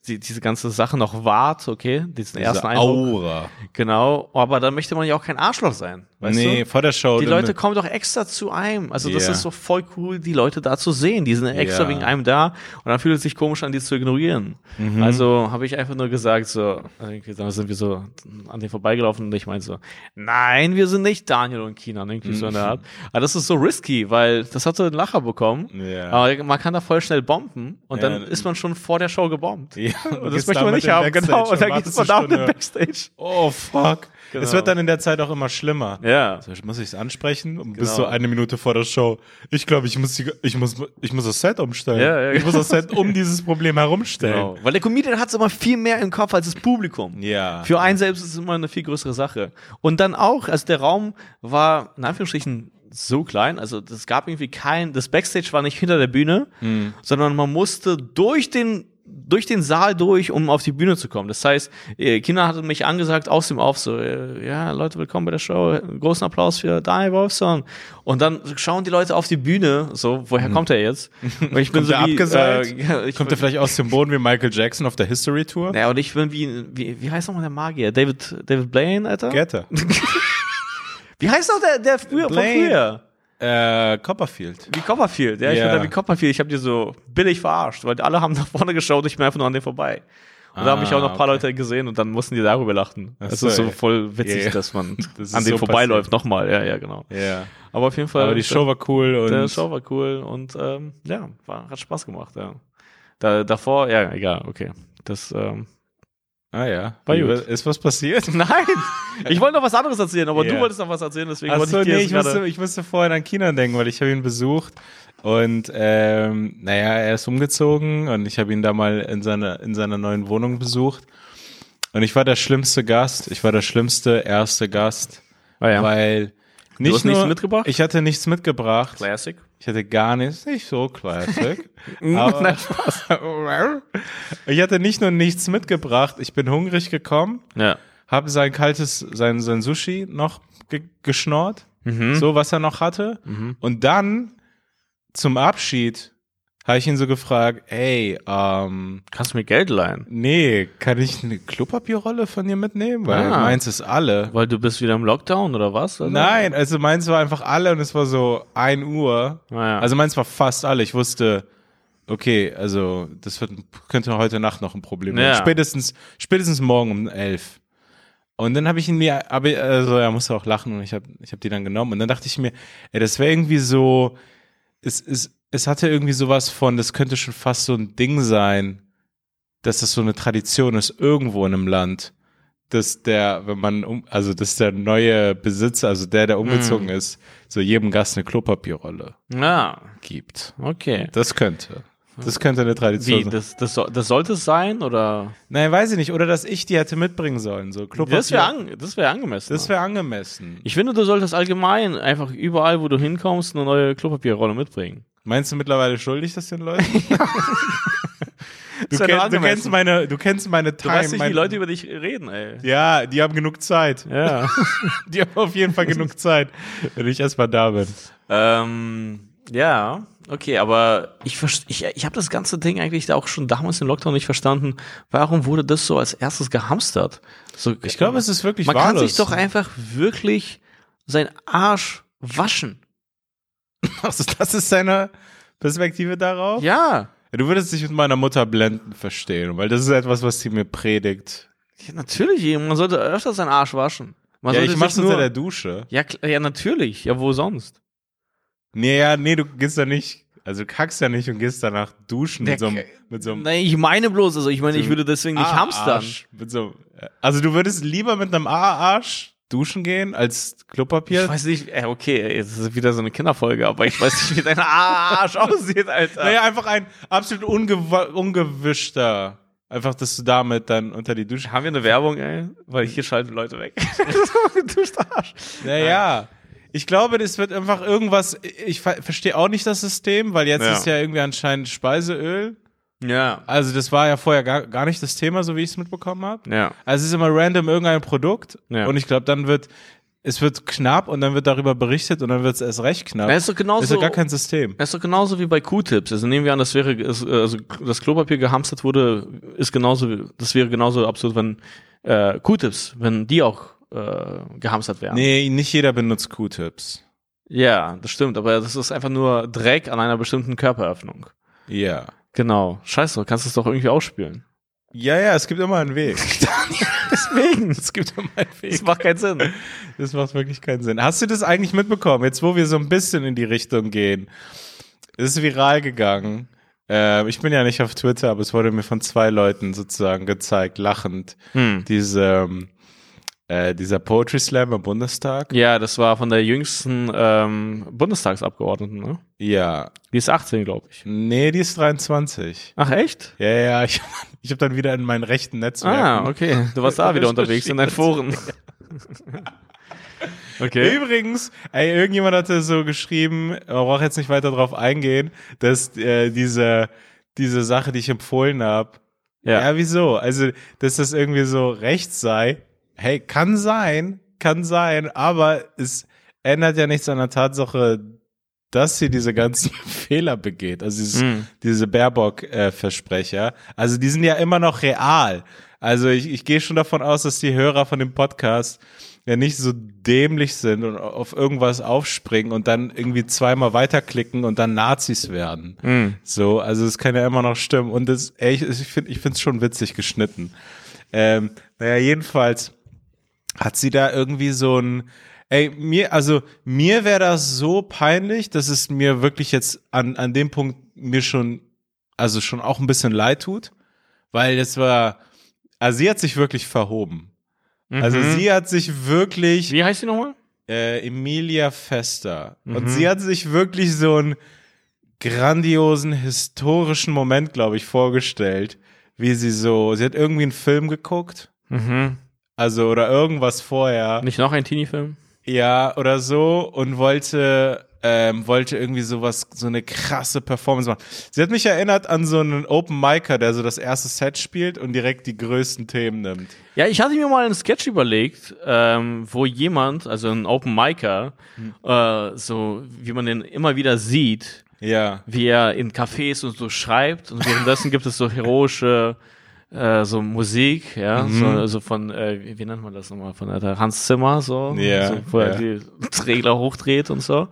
[SPEAKER 1] die, diese ganze Sache noch wahrt, okay, diesen ersten
[SPEAKER 2] Diese
[SPEAKER 1] Eindruck.
[SPEAKER 2] Aura.
[SPEAKER 1] Genau, aber dann möchte man ja auch kein Arschloch sein. Weißt
[SPEAKER 2] nee,
[SPEAKER 1] du?
[SPEAKER 2] vor der Show.
[SPEAKER 1] Die Leute kommen doch extra zu einem. Also das
[SPEAKER 2] Ja.
[SPEAKER 1] ist so voll cool, die Leute da zu sehen. Die sind extra
[SPEAKER 2] Ja.
[SPEAKER 1] wegen einem da und dann fühlt es sich komisch an, die zu ignorieren.
[SPEAKER 2] Mhm.
[SPEAKER 1] Also habe ich einfach nur gesagt, so, irgendwie, dann sind wir so an denen vorbeigelaufen und ich meinte so, nein, wir sind nicht Daniel und Kinan, irgendwie so in
[SPEAKER 2] Mhm.
[SPEAKER 1] der Art. Aber das ist so risky, weil das hat so einen Lacher bekommen.
[SPEAKER 2] Ja.
[SPEAKER 1] Aber man kann da voll schnell bomben und dann ist man schon vor der Show gebombt.
[SPEAKER 2] Ja,
[SPEAKER 1] und das möchte man nicht haben,
[SPEAKER 2] Backstage
[SPEAKER 1] genau. Und dann geht man
[SPEAKER 2] eine
[SPEAKER 1] da dem
[SPEAKER 2] Stunde.
[SPEAKER 1] Backstage.
[SPEAKER 2] Oh, fuck.
[SPEAKER 1] Genau.
[SPEAKER 2] Es wird dann in der Zeit auch immer schlimmer.
[SPEAKER 1] Ja.
[SPEAKER 2] So, muss ich es ansprechen? Und bis
[SPEAKER 1] Genau.
[SPEAKER 2] so eine Minute vor der Show. Ich glaube, ich muss, die, ich muss, ich muss das Set umstellen.
[SPEAKER 1] Ja, ja,
[SPEAKER 2] ich muss das Set um dieses Problem herumstellen.
[SPEAKER 1] Genau. Weil der Comedian hat es immer viel mehr im Kopf als das Publikum.
[SPEAKER 2] Ja.
[SPEAKER 1] Für einen selbst ist es immer eine viel größere Sache. Und dann auch, also der Raum war in Anführungsstrichen so klein, also es gab irgendwie kein, das Backstage war nicht hinter der Bühne, sondern man musste durch den durch den Saal durch, um auf die Bühne zu kommen. Das heißt, äh, Kinder hatten mich angesagt aus dem Auf so, äh, ja, Leute, willkommen bei der Show, großen Applaus für Daniel Wolfson. Und dann schauen die Leute auf die Bühne, so, woher kommt er jetzt? Und ich bin
[SPEAKER 2] Kommt
[SPEAKER 1] so wie? Äh, ja, ich
[SPEAKER 2] Kommt er vielleicht aus dem Boden wie Michael Jackson auf der History Tour?
[SPEAKER 1] ja, und ich bin wie, wie, wie heißt nochmal der Magier? David, David Blaine, Alter?
[SPEAKER 2] Getter.
[SPEAKER 1] Wie heißt noch der, der früher, von
[SPEAKER 2] Blaine.
[SPEAKER 1] früher?
[SPEAKER 2] Äh, Copperfield.
[SPEAKER 1] Wie Copperfield, ja, ich
[SPEAKER 2] Ja.
[SPEAKER 1] bin da wie Copperfield. Ich habe die so billig verarscht, weil alle haben nach vorne geschaut ich bin einfach nur an dem vorbei. Und da habe ich auch noch ein paar
[SPEAKER 2] Ah,
[SPEAKER 1] Leute gesehen und dann mussten die darüber lachen.
[SPEAKER 2] Ach
[SPEAKER 1] Es
[SPEAKER 2] so,
[SPEAKER 1] ist so
[SPEAKER 2] ja.
[SPEAKER 1] voll witzig,
[SPEAKER 2] ja.
[SPEAKER 1] dass man
[SPEAKER 2] Das
[SPEAKER 1] an dem
[SPEAKER 2] so
[SPEAKER 1] vorbeiläuft. Nochmal, ja, ja, genau.
[SPEAKER 2] Ja.
[SPEAKER 1] Aber auf jeden Fall.
[SPEAKER 2] Aber die Show war cool und
[SPEAKER 1] der Show war cool und ähm, ja, war, hat Spaß gemacht, ja. Da, davor, ja, egal, okay. Das, ähm,
[SPEAKER 2] Ah ja.
[SPEAKER 1] War gut.
[SPEAKER 2] Ist was passiert?
[SPEAKER 1] nein! Ich wollte noch was anderes erzählen, aber
[SPEAKER 2] Ja.
[SPEAKER 1] du wolltest noch was erzählen, deswegen
[SPEAKER 2] Ach
[SPEAKER 1] wollte
[SPEAKER 2] so,
[SPEAKER 1] ich dir
[SPEAKER 2] nee, ich musste, ich musste vorhin an Kina denken, weil ich habe ihn besucht und ähm, naja, er ist umgezogen und ich habe ihn da mal in seiner in seiner neuen Wohnung besucht und ich war der schlimmste Gast, ich war der schlimmste erste Gast,
[SPEAKER 1] Ah, ja.
[SPEAKER 2] weil nicht
[SPEAKER 1] hast
[SPEAKER 2] nur,
[SPEAKER 1] nichts mitgebracht?
[SPEAKER 2] Ich hatte nichts mitgebracht.
[SPEAKER 1] Classic.
[SPEAKER 2] Ich hatte gar nichts, nicht so classic. aber ich hatte nicht nur nichts mitgebracht, ich bin hungrig gekommen,
[SPEAKER 1] Ja.
[SPEAKER 2] habe sein kaltes, sein, sein Sushi noch ge geschnort,
[SPEAKER 1] Mhm.
[SPEAKER 2] so was er noch hatte. Und dann zum Abschied habe ich ihn so gefragt, ey, ähm,
[SPEAKER 1] Kannst du mir Geld leihen?
[SPEAKER 2] nee, kann ich eine Klopapierrolle von dir mitnehmen? Weil
[SPEAKER 1] Ah.
[SPEAKER 2] meins ist alle.
[SPEAKER 1] Weil du bist wieder im Lockdown oder was? Oder?
[SPEAKER 2] Nein, also meins war einfach alle und es war so ein Uhr.
[SPEAKER 1] Ah, ja.
[SPEAKER 2] Also meins war fast alle. Ich wusste, okay, also das wird, könnte heute Nacht noch ein Problem werden.
[SPEAKER 1] Ja.
[SPEAKER 2] Spätestens, spätestens morgen um elf. Und dann habe ich ihn mir, aber also er musste auch lachen und ich habe ich hab die dann genommen. Und dann dachte ich mir, ey, das wäre irgendwie so, es, es, es hatte irgendwie sowas von, das könnte schon fast so ein Ding sein, dass das so eine Tradition ist, irgendwo in einem Land, dass der, wenn man, um, also dass der neue Besitzer, also der, der umgezogen ist, so jedem Gast eine Klopapierrolle
[SPEAKER 1] Ja,
[SPEAKER 2] gibt.
[SPEAKER 1] okay.
[SPEAKER 2] Das könnte. Das könnte eine Tradition
[SPEAKER 1] Wie,
[SPEAKER 2] sein.
[SPEAKER 1] das, das, das sollte es sein oder?
[SPEAKER 2] Nein, weiß ich nicht. Oder dass ich die hätte mitbringen sollen. So Klopapier.
[SPEAKER 1] Das wäre an, das wär angemessen.
[SPEAKER 2] Das wäre angemessen.
[SPEAKER 1] ich finde, du solltest allgemein einfach überall, wo du hinkommst, eine neue Klopapierrolle mitbringen.
[SPEAKER 2] Meinst du mittlerweile schuldig das den Leuten? du, kenn, du kennst meine, du kennst meine
[SPEAKER 1] Du
[SPEAKER 2] Time.
[SPEAKER 1] weißt nicht,
[SPEAKER 2] mein,
[SPEAKER 1] wie Leute über dich reden, ey.
[SPEAKER 2] ja, die haben genug Zeit.
[SPEAKER 1] Ja.
[SPEAKER 2] Die haben auf jeden Fall genug Zeit, wenn ich erstmal da bin.
[SPEAKER 1] ähm, ja, okay, aber ich, ich, ich habe das ganze Ding eigentlich auch schon damals im Lockdown nicht verstanden. Warum wurde das so als erstes gehamstert? So,
[SPEAKER 2] Ich glaube, es ist wirklich
[SPEAKER 1] man
[SPEAKER 2] wahllos.
[SPEAKER 1] kann sich doch einfach wirklich seinen Arsch waschen.
[SPEAKER 2] Also, das ist deine Perspektive darauf?
[SPEAKER 1] Ja.
[SPEAKER 2] Du würdest dich mit meiner Mutter blenden verstehen, weil das ist etwas, was sie mir predigt.
[SPEAKER 1] ja natürlich, man sollte öfter seinen Arsch waschen. Man
[SPEAKER 2] ja, ich mach's unter der Dusche.
[SPEAKER 1] ja, ja, natürlich. Ja, wo sonst?
[SPEAKER 2] Nee, ja, nee, du gehst da nicht, also du kackst ja nicht und gehst danach duschen mit so einem, mit so einem
[SPEAKER 1] Nein, ich meine bloß, also ich meine, ich würde deswegen nicht hamstern.
[SPEAKER 2] A-Arsch. Mit so, also du würdest lieber mit einem A-Arsch duschen gehen als
[SPEAKER 1] Ich
[SPEAKER 2] Klopapier?
[SPEAKER 1] weiß nicht, äh, okay, jetzt ist wieder so eine Kinderfolge, aber ich weiß nicht, wie dein Arsch aussieht, Alter.
[SPEAKER 2] Naja, einfach ein absolut ungew ungewischter. Einfach, dass du damit dann unter die Dusche.
[SPEAKER 1] Haben wir eine Werbung, ey? Weil hier schalten Leute weg. du bist Arsch.
[SPEAKER 2] Naja. Ich glaube, das wird einfach irgendwas. Ich ver verstehe auch nicht das System, weil jetzt
[SPEAKER 1] Ja.
[SPEAKER 2] ist ja irgendwie anscheinend Speiseöl.
[SPEAKER 1] Ja.
[SPEAKER 2] Also, das war ja vorher gar, gar nicht das Thema, so wie ich es mitbekommen habe.
[SPEAKER 1] Ja.
[SPEAKER 2] Also, es ist immer random irgendein Produkt.
[SPEAKER 1] Ja.
[SPEAKER 2] Und ich glaube, dann wird. Es wird knapp und dann wird darüber berichtet und dann wird es erst recht knapp.
[SPEAKER 1] Das ist doch genauso.
[SPEAKER 2] ist ja gar kein System.
[SPEAKER 1] Das ist doch genauso wie bei Q-Tips. Also nehmen wir an, das wäre, also das Klopapier gehamstert wurde, ist genauso, das wäre genauso absurd, wenn äh, Q-Tips, wenn die auch äh, gehamstert wären.
[SPEAKER 2] Nee, nicht jeder benutzt Q-Tips.
[SPEAKER 1] Ja, das stimmt, aber das ist einfach nur Dreck an einer bestimmten Körperöffnung.
[SPEAKER 2] Ja.
[SPEAKER 1] Genau. Scheiße, du kannst es doch irgendwie ausspülen.
[SPEAKER 2] Ja, ja, es gibt immer einen Weg.
[SPEAKER 1] Deswegen.
[SPEAKER 2] es gibt immer einen Weg.
[SPEAKER 1] Das macht keinen Sinn.
[SPEAKER 2] Das macht wirklich keinen Sinn. Hast du das eigentlich mitbekommen? Jetzt, wo wir so ein bisschen in die Richtung gehen. Es ist viral gegangen. Äh, ich bin ja nicht auf Twitter, aber es wurde mir von zwei Leuten sozusagen gezeigt, lachend.
[SPEAKER 1] Hm.
[SPEAKER 2] Diese, ähm, Äh, dieser Poetry Slam im Bundestag.
[SPEAKER 1] Ja, das war von der jüngsten ähm, Bundestagsabgeordneten, ne?
[SPEAKER 2] Ja.
[SPEAKER 1] Die ist 18, glaube ich.
[SPEAKER 2] Nee, die ist 23.
[SPEAKER 1] Ach, echt?
[SPEAKER 2] Ja, ja, ich, ich habe dann wieder in meinen rechten Netzwerken.
[SPEAKER 1] Ah, okay. Du warst da wieder unterwegs in deinen Foren. okay.
[SPEAKER 2] Übrigens, ey, irgendjemand hatte so geschrieben, man braucht jetzt nicht weiter drauf eingehen, dass äh, diese, diese Sache, die ich empfohlen habe, ja. ja, wieso? Also, dass das irgendwie so rechts sei. Hey, kann sein, kann sein, aber es ändert ja nichts an der Tatsache, dass sie diese ganzen Fehler begeht. Also dieses, mm. diese Baerbock-Versprecher. Also die sind ja immer noch real. Also ich, ich gehe schon davon aus, dass die Hörer von dem Podcast ja nicht so dämlich sind und auf irgendwas aufspringen und dann irgendwie zweimal weiterklicken und dann Nazis werden. Mm. So, also es kann ja immer noch stimmen. Und das, ey, ich, ich finde es schon witzig geschnitten. Ähm, naja, jedenfalls hat sie da irgendwie so ein, ey, mir, also mir wäre das so peinlich, dass es mir wirklich jetzt an, an dem Punkt mir schon, also schon auch ein bisschen leid tut, weil das war, also sie hat sich wirklich verhoben. Also mhm. sie hat sich wirklich.
[SPEAKER 1] Wie heißt sie nochmal?
[SPEAKER 2] Äh, Emilia Fester. Mhm. Und sie hat sich wirklich so einen grandiosen, historischen Moment, glaube ich, vorgestellt, wie sie so, sie hat irgendwie einen Film geguckt. Mhm. Also, oder irgendwas vorher.
[SPEAKER 1] Nicht noch ein Teenie-Film?
[SPEAKER 2] Ja, oder so und wollte ähm, wollte irgendwie sowas, so eine krasse Performance machen. Sie hat mich erinnert an so einen Open Micer, der so das erste Set spielt und direkt die größten Themen nimmt.
[SPEAKER 1] Ja, ich hatte mir mal einen Sketch überlegt, ähm, wo jemand, also ein Open Micer, hm. äh, so wie man den immer wieder sieht,
[SPEAKER 2] ja.
[SPEAKER 1] wie er in Cafés und so schreibt und währenddessen gibt es so heroische äh, so Musik, ja, mhm. so, also von, äh, wie, nennt man das nochmal, von äh, Hans Zimmer, so,
[SPEAKER 2] ja,
[SPEAKER 1] so wo
[SPEAKER 2] ja.
[SPEAKER 1] er die Regler hochdreht und so.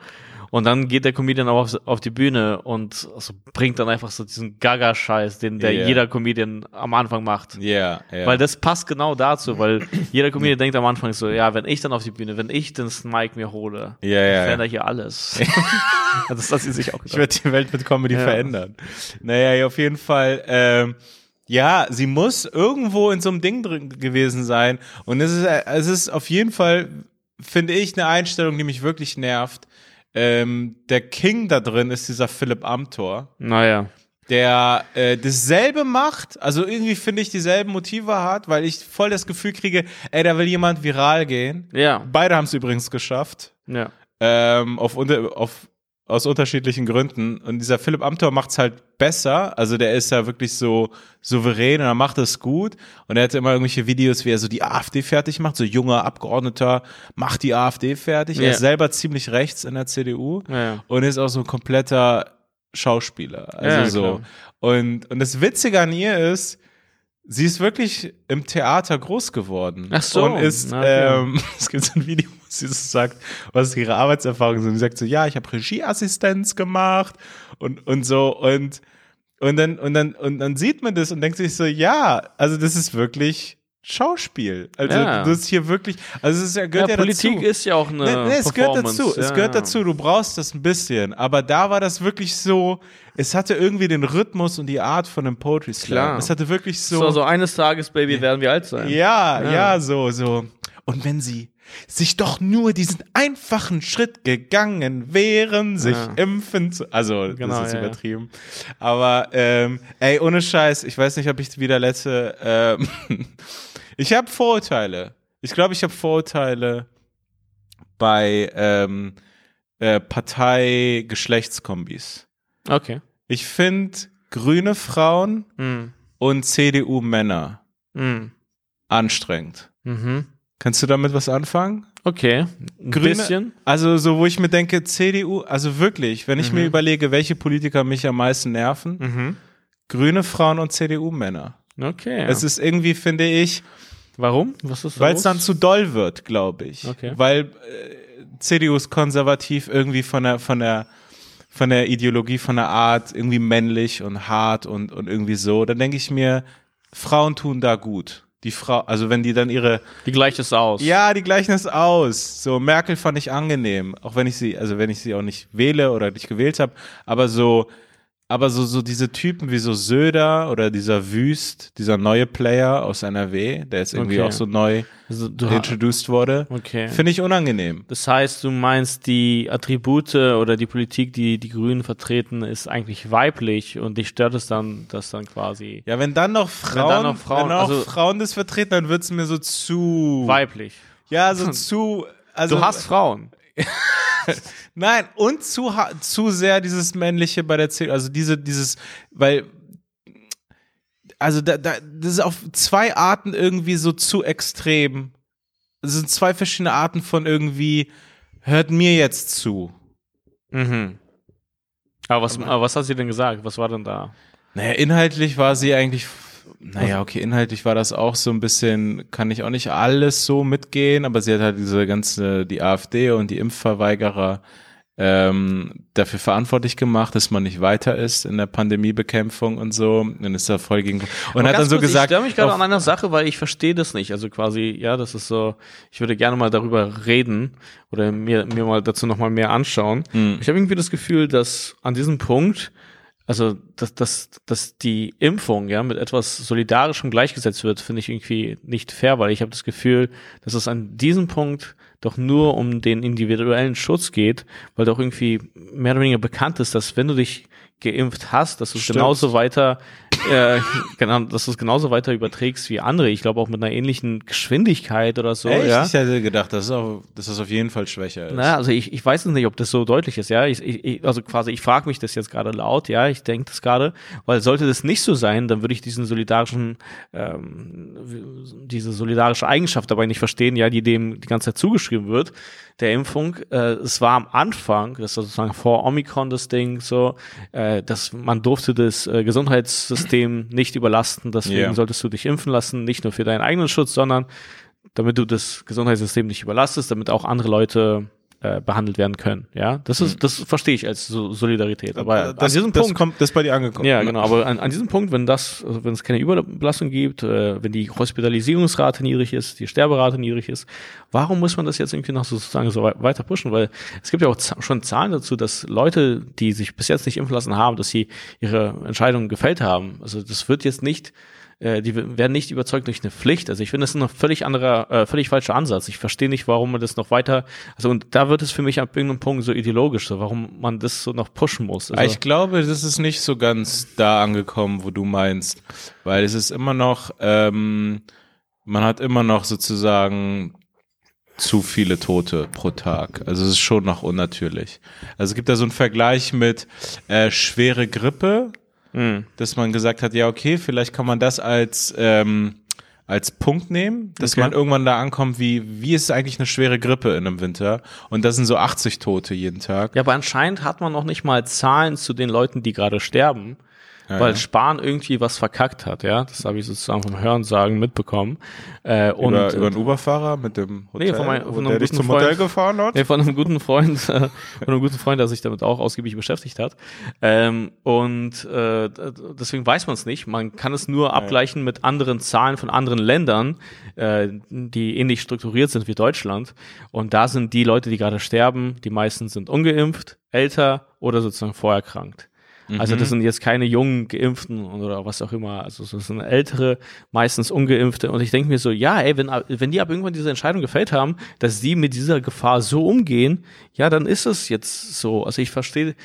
[SPEAKER 1] Und dann geht der Comedian auch auf, auf die Bühne und so bringt dann einfach so diesen Gaga-Scheiß, den der yeah. jeder Comedian am Anfang macht.
[SPEAKER 2] Ja, yeah, yeah.
[SPEAKER 1] Weil das passt genau dazu, weil jeder Comedian denkt am Anfang so, ja, wenn ich dann auf die Bühne, wenn ich den Mike mir hole,
[SPEAKER 2] ja, ja,
[SPEAKER 1] verändere hier alles. das hat sie sich auch
[SPEAKER 2] gesagt. Ich werde die Welt mit Comedy verändern. Naja, auf jeden Fall, ähm, ja, sie muss irgendwo in so einem Ding drin gewesen sein. Und es ist, es ist auf jeden Fall, finde ich, eine Einstellung, die mich wirklich nervt ähm, der King da drin ist dieser Philipp Amthor.
[SPEAKER 1] Naja.
[SPEAKER 2] Der äh, dasselbe macht, also irgendwie finde ich dieselben Motive hat, weil ich voll das Gefühl kriege, ey, da will jemand viral gehen.
[SPEAKER 1] Ja.
[SPEAKER 2] Beide haben es übrigens geschafft.
[SPEAKER 1] Ja.
[SPEAKER 2] Ähm, auf, auf aus unterschiedlichen Gründen. Und dieser Philipp Amthor macht's halt besser. Also der ist ja wirklich so souverän und er macht es gut. Und er hatte immer irgendwelche Videos, wie er so die AfD fertig macht. So junger Abgeordneter macht die AfD fertig. Ja. Er ist selber ziemlich rechts in der CDU
[SPEAKER 1] ja.
[SPEAKER 2] und ist auch so ein kompletter Schauspieler. Also ja, so. Klar. Und, und das Witzige an ihr ist, Sie ist wirklich im Theater groß geworden.
[SPEAKER 1] Ach so.
[SPEAKER 2] Und ist, okay. ähm, es gibt so ein Video, sie sagt, was ihre Arbeitserfahrungen sind. Sie sagt so, ja, ich habe Regieassistenz gemacht und, und so und, und dann, und dann, und dann sieht man das und denkt sich so, ja, also das ist wirklich Schauspiel. Also ja. das ist hier wirklich, also es ist ja, gehört ja, ja
[SPEAKER 1] Politik
[SPEAKER 2] dazu.
[SPEAKER 1] ist ja auch eine nee,
[SPEAKER 2] nee, es gehört dazu, ja. es gehört dazu, du brauchst das ein bisschen, aber da war das wirklich so, es hatte irgendwie den Rhythmus und die Art von einem Poetry Slam. Klar. Es hatte wirklich so
[SPEAKER 1] so, so eines Tages Baby werden wir alt sein.
[SPEAKER 2] Ja, ja, so so. Und wenn sie sich doch nur diesen einfachen Schritt gegangen wären, sich impfen zu, also genau, das ist übertrieben. Aber ähm, ey, ohne Scheiß, ich weiß nicht, ob ich wieder letzte ähm, Ich habe Vorurteile. Ich glaube, ich habe Vorurteile bei ähm, äh, Partei-Geschlechtskombis.
[SPEAKER 1] Okay.
[SPEAKER 2] Ich finde grüne Frauen mm. und CDU-Männer mm. anstrengend.
[SPEAKER 1] Mhm.
[SPEAKER 2] Kannst du damit was anfangen?
[SPEAKER 1] Okay, ein Grüne, bisschen.
[SPEAKER 2] Also so, wo ich mir denke, CDU, also wirklich, wenn ich mhm. mir überlege, welche Politiker mich am meisten nerven,
[SPEAKER 1] mhm.
[SPEAKER 2] grüne Frauen und CDU-Männer.
[SPEAKER 1] Okay.
[SPEAKER 2] Es ist irgendwie, finde ich.
[SPEAKER 1] Warum? Was ist
[SPEAKER 2] Weil es dann zu doll wird, glaube ich.
[SPEAKER 1] Okay.
[SPEAKER 2] Weil äh, CDU ist konservativ irgendwie von der, von der, von der Ideologie, von der Art, irgendwie männlich und hart und, und irgendwie so. Dann denke ich mir, Frauen tun da gut. Die Frau, also wenn die dann ihre.
[SPEAKER 1] Die gleicht es aus.
[SPEAKER 2] Ja, die gleichen es aus. So, Merkel fand ich angenehm. Auch wenn ich sie, also wenn ich sie auch nicht wähle oder nicht gewählt habe. Aber so, aber so, so diese Typen wie so Söder oder dieser Wüst, dieser neue Player aus NRW, der jetzt irgendwie
[SPEAKER 1] Okay.
[SPEAKER 2] auch so neu
[SPEAKER 1] Also, du,
[SPEAKER 2] introduced wurde,
[SPEAKER 1] okay.
[SPEAKER 2] finde ich unangenehm.
[SPEAKER 1] Das heißt, du meinst, die Attribute oder die Politik, die die Grünen vertreten, ist eigentlich weiblich und dich stört es dann, dass dann quasi
[SPEAKER 2] Ja, wenn dann noch Frauen,
[SPEAKER 1] dann noch Frauen-
[SPEAKER 2] wenn auch
[SPEAKER 1] also-
[SPEAKER 2] Frauen das vertreten, dann wird's mir so zu,
[SPEAKER 1] weiblich.
[SPEAKER 2] ja, so zu, also,
[SPEAKER 1] Du hast Frauen.
[SPEAKER 2] nein, und zu, zu sehr dieses männliche bei der CDU, also diese, dieses, weil, also da, da, das ist auf zwei Arten irgendwie so zu extrem. Es sind zwei verschiedene Arten von irgendwie, hört mir jetzt zu.
[SPEAKER 1] Mhm. Aber was, aber was hat sie denn gesagt? Was war denn da?
[SPEAKER 2] Naja, inhaltlich war sie eigentlich, naja, okay, inhaltlich war das auch so ein bisschen, kann ich auch nicht alles so mitgehen, aber sie hat halt diese ganze, die AfD und die Impfverweigerer ähm, dafür verantwortlich gemacht, dass man nicht weiter ist in der Pandemiebekämpfung und so. Dann ist er voll gegen und
[SPEAKER 1] Aber
[SPEAKER 2] hat dann so
[SPEAKER 1] kurz,
[SPEAKER 2] gesagt,
[SPEAKER 1] Ich störe mich gerade an einer Sache, weil ich verstehe das nicht. Also quasi, ja, das ist so, ich würde gerne mal darüber reden oder mir, mir mal dazu nochmal mehr anschauen.
[SPEAKER 2] Hm.
[SPEAKER 1] Ich habe irgendwie das Gefühl, dass an diesem Punkt, also dass, dass, dass die Impfung ja mit etwas Solidarischem gleichgesetzt wird, finde ich irgendwie nicht fair, weil ich habe das Gefühl, dass es an diesem Punkt doch nur um den individuellen Schutz geht, weil doch irgendwie mehr oder weniger bekannt ist, dass wenn du dich geimpft hast, dass du es genauso weiter, äh, genau, dass du es genauso weiter überträgst wie andere. Ich glaube auch mit einer ähnlichen Geschwindigkeit oder so.
[SPEAKER 2] Echt?
[SPEAKER 1] Ja.
[SPEAKER 2] Ich hätte gedacht, dass, es auch, dass das auf jeden Fall schwächer ist.
[SPEAKER 1] Naja, also ich, ich weiß nicht, ob das so deutlich ist, ja. Ich, ich, ich- also quasi, ich frage mich das jetzt gerade laut, ja, ich denke das gerade, weil sollte das nicht so sein, dann würde ich diesen solidarischen, ähm, diese solidarische Eigenschaft dabei nicht verstehen, ja, die dem die ganze Zeit zugeschrieben wird, der Impfung. Äh, es war am Anfang, das war sozusagen vor Omikron das Ding, so, äh, dass man durfte das äh, Gesundheitssystem nicht überlasten, deswegen
[SPEAKER 2] Ja.
[SPEAKER 1] solltest du dich impfen lassen, nicht nur für deinen eigenen Schutz, sondern damit du das Gesundheitssystem nicht überlastest, damit auch andere Leute äh, behandelt werden können. Ja, das ist, das verstehe ich als so Solidarität. Aber
[SPEAKER 2] das,
[SPEAKER 1] an diesem
[SPEAKER 2] das
[SPEAKER 1] Punkt,
[SPEAKER 2] kommt, das ist bei dir angekommen.
[SPEAKER 1] ja, genau. Aber an, an diesem Punkt, wenn das, also wenn es keine Überbelastung gibt, äh, wenn die Hospitalisierungsrate niedrig ist, die Sterberate niedrig ist, warum muss man das jetzt irgendwie noch sozusagen so wei- weiter pushen? Weil es gibt ja auch schon Zahlen dazu, dass Leute, die sich bis jetzt nicht impfen lassen haben, dass sie ihre Entscheidungen gefällt haben. Also das wird jetzt nicht äh, die werden nicht überzeugt durch eine Pflicht. Also ich finde, das ist ein völlig anderer, äh, völlig falscher Ansatz. Ich verstehe nicht, warum man das noch weiter, also und da wird es für mich ab irgendeinem Punkt so ideologisch, so warum man das so noch pushen muss. Also,
[SPEAKER 2] Ich glaube, das ist nicht so ganz da angekommen, wo du meinst, weil es ist immer noch, ähm, man hat immer noch sozusagen zu viele Tote pro Tag. Also es ist schon noch unnatürlich. Also es gibt da so einen Vergleich mit äh, schwere Grippe,
[SPEAKER 1] mh.
[SPEAKER 2] dass man gesagt hat, ja okay, vielleicht kann man das als ähm, als Punkt nehmen, dass
[SPEAKER 1] Okay.
[SPEAKER 2] man irgendwann da ankommt, wie wie ist eigentlich eine schwere Grippe in einem Winter und das sind so 80 Tote jeden Tag.
[SPEAKER 1] Ja, aber anscheinend hat man noch nicht mal Zahlen zu den Leuten, die gerade sterben,
[SPEAKER 2] Ja,
[SPEAKER 1] weil
[SPEAKER 2] ja.
[SPEAKER 1] Spahn irgendwie was verkackt hat, ja. Das habe ich sozusagen vom Hörensagen mitbekommen. Äh, und,
[SPEAKER 2] über, über einen Uber-Fahrer mit dem Hotel,
[SPEAKER 1] Nee, von mein- von einem guten
[SPEAKER 2] zum
[SPEAKER 1] Freund.
[SPEAKER 2] Gefahren hat?
[SPEAKER 1] Nee, von einem guten Freund, äh, von einem guten Freund, der sich damit auch ausgiebig beschäftigt hat. Ähm, und äh, deswegen weiß man es nicht. Man kann es nur abgleichen mit anderen Zahlen von anderen Ländern, äh, die ähnlich strukturiert sind wie Deutschland. Und da sind die Leute, die gerade sterben, die meisten sind ungeimpft, älter oder sozusagen vorerkrankt. Also das sind jetzt keine jungen Geimpften oder was auch immer. Also das sind ältere, meistens ungeimpfte. Und ich denke mir so, ja, ey, wenn, wenn die aber irgendwann diese Entscheidung gefällt haben, dass sie mit dieser Gefahr so umgehen, ja, dann ist es jetzt so. Also ich verstehe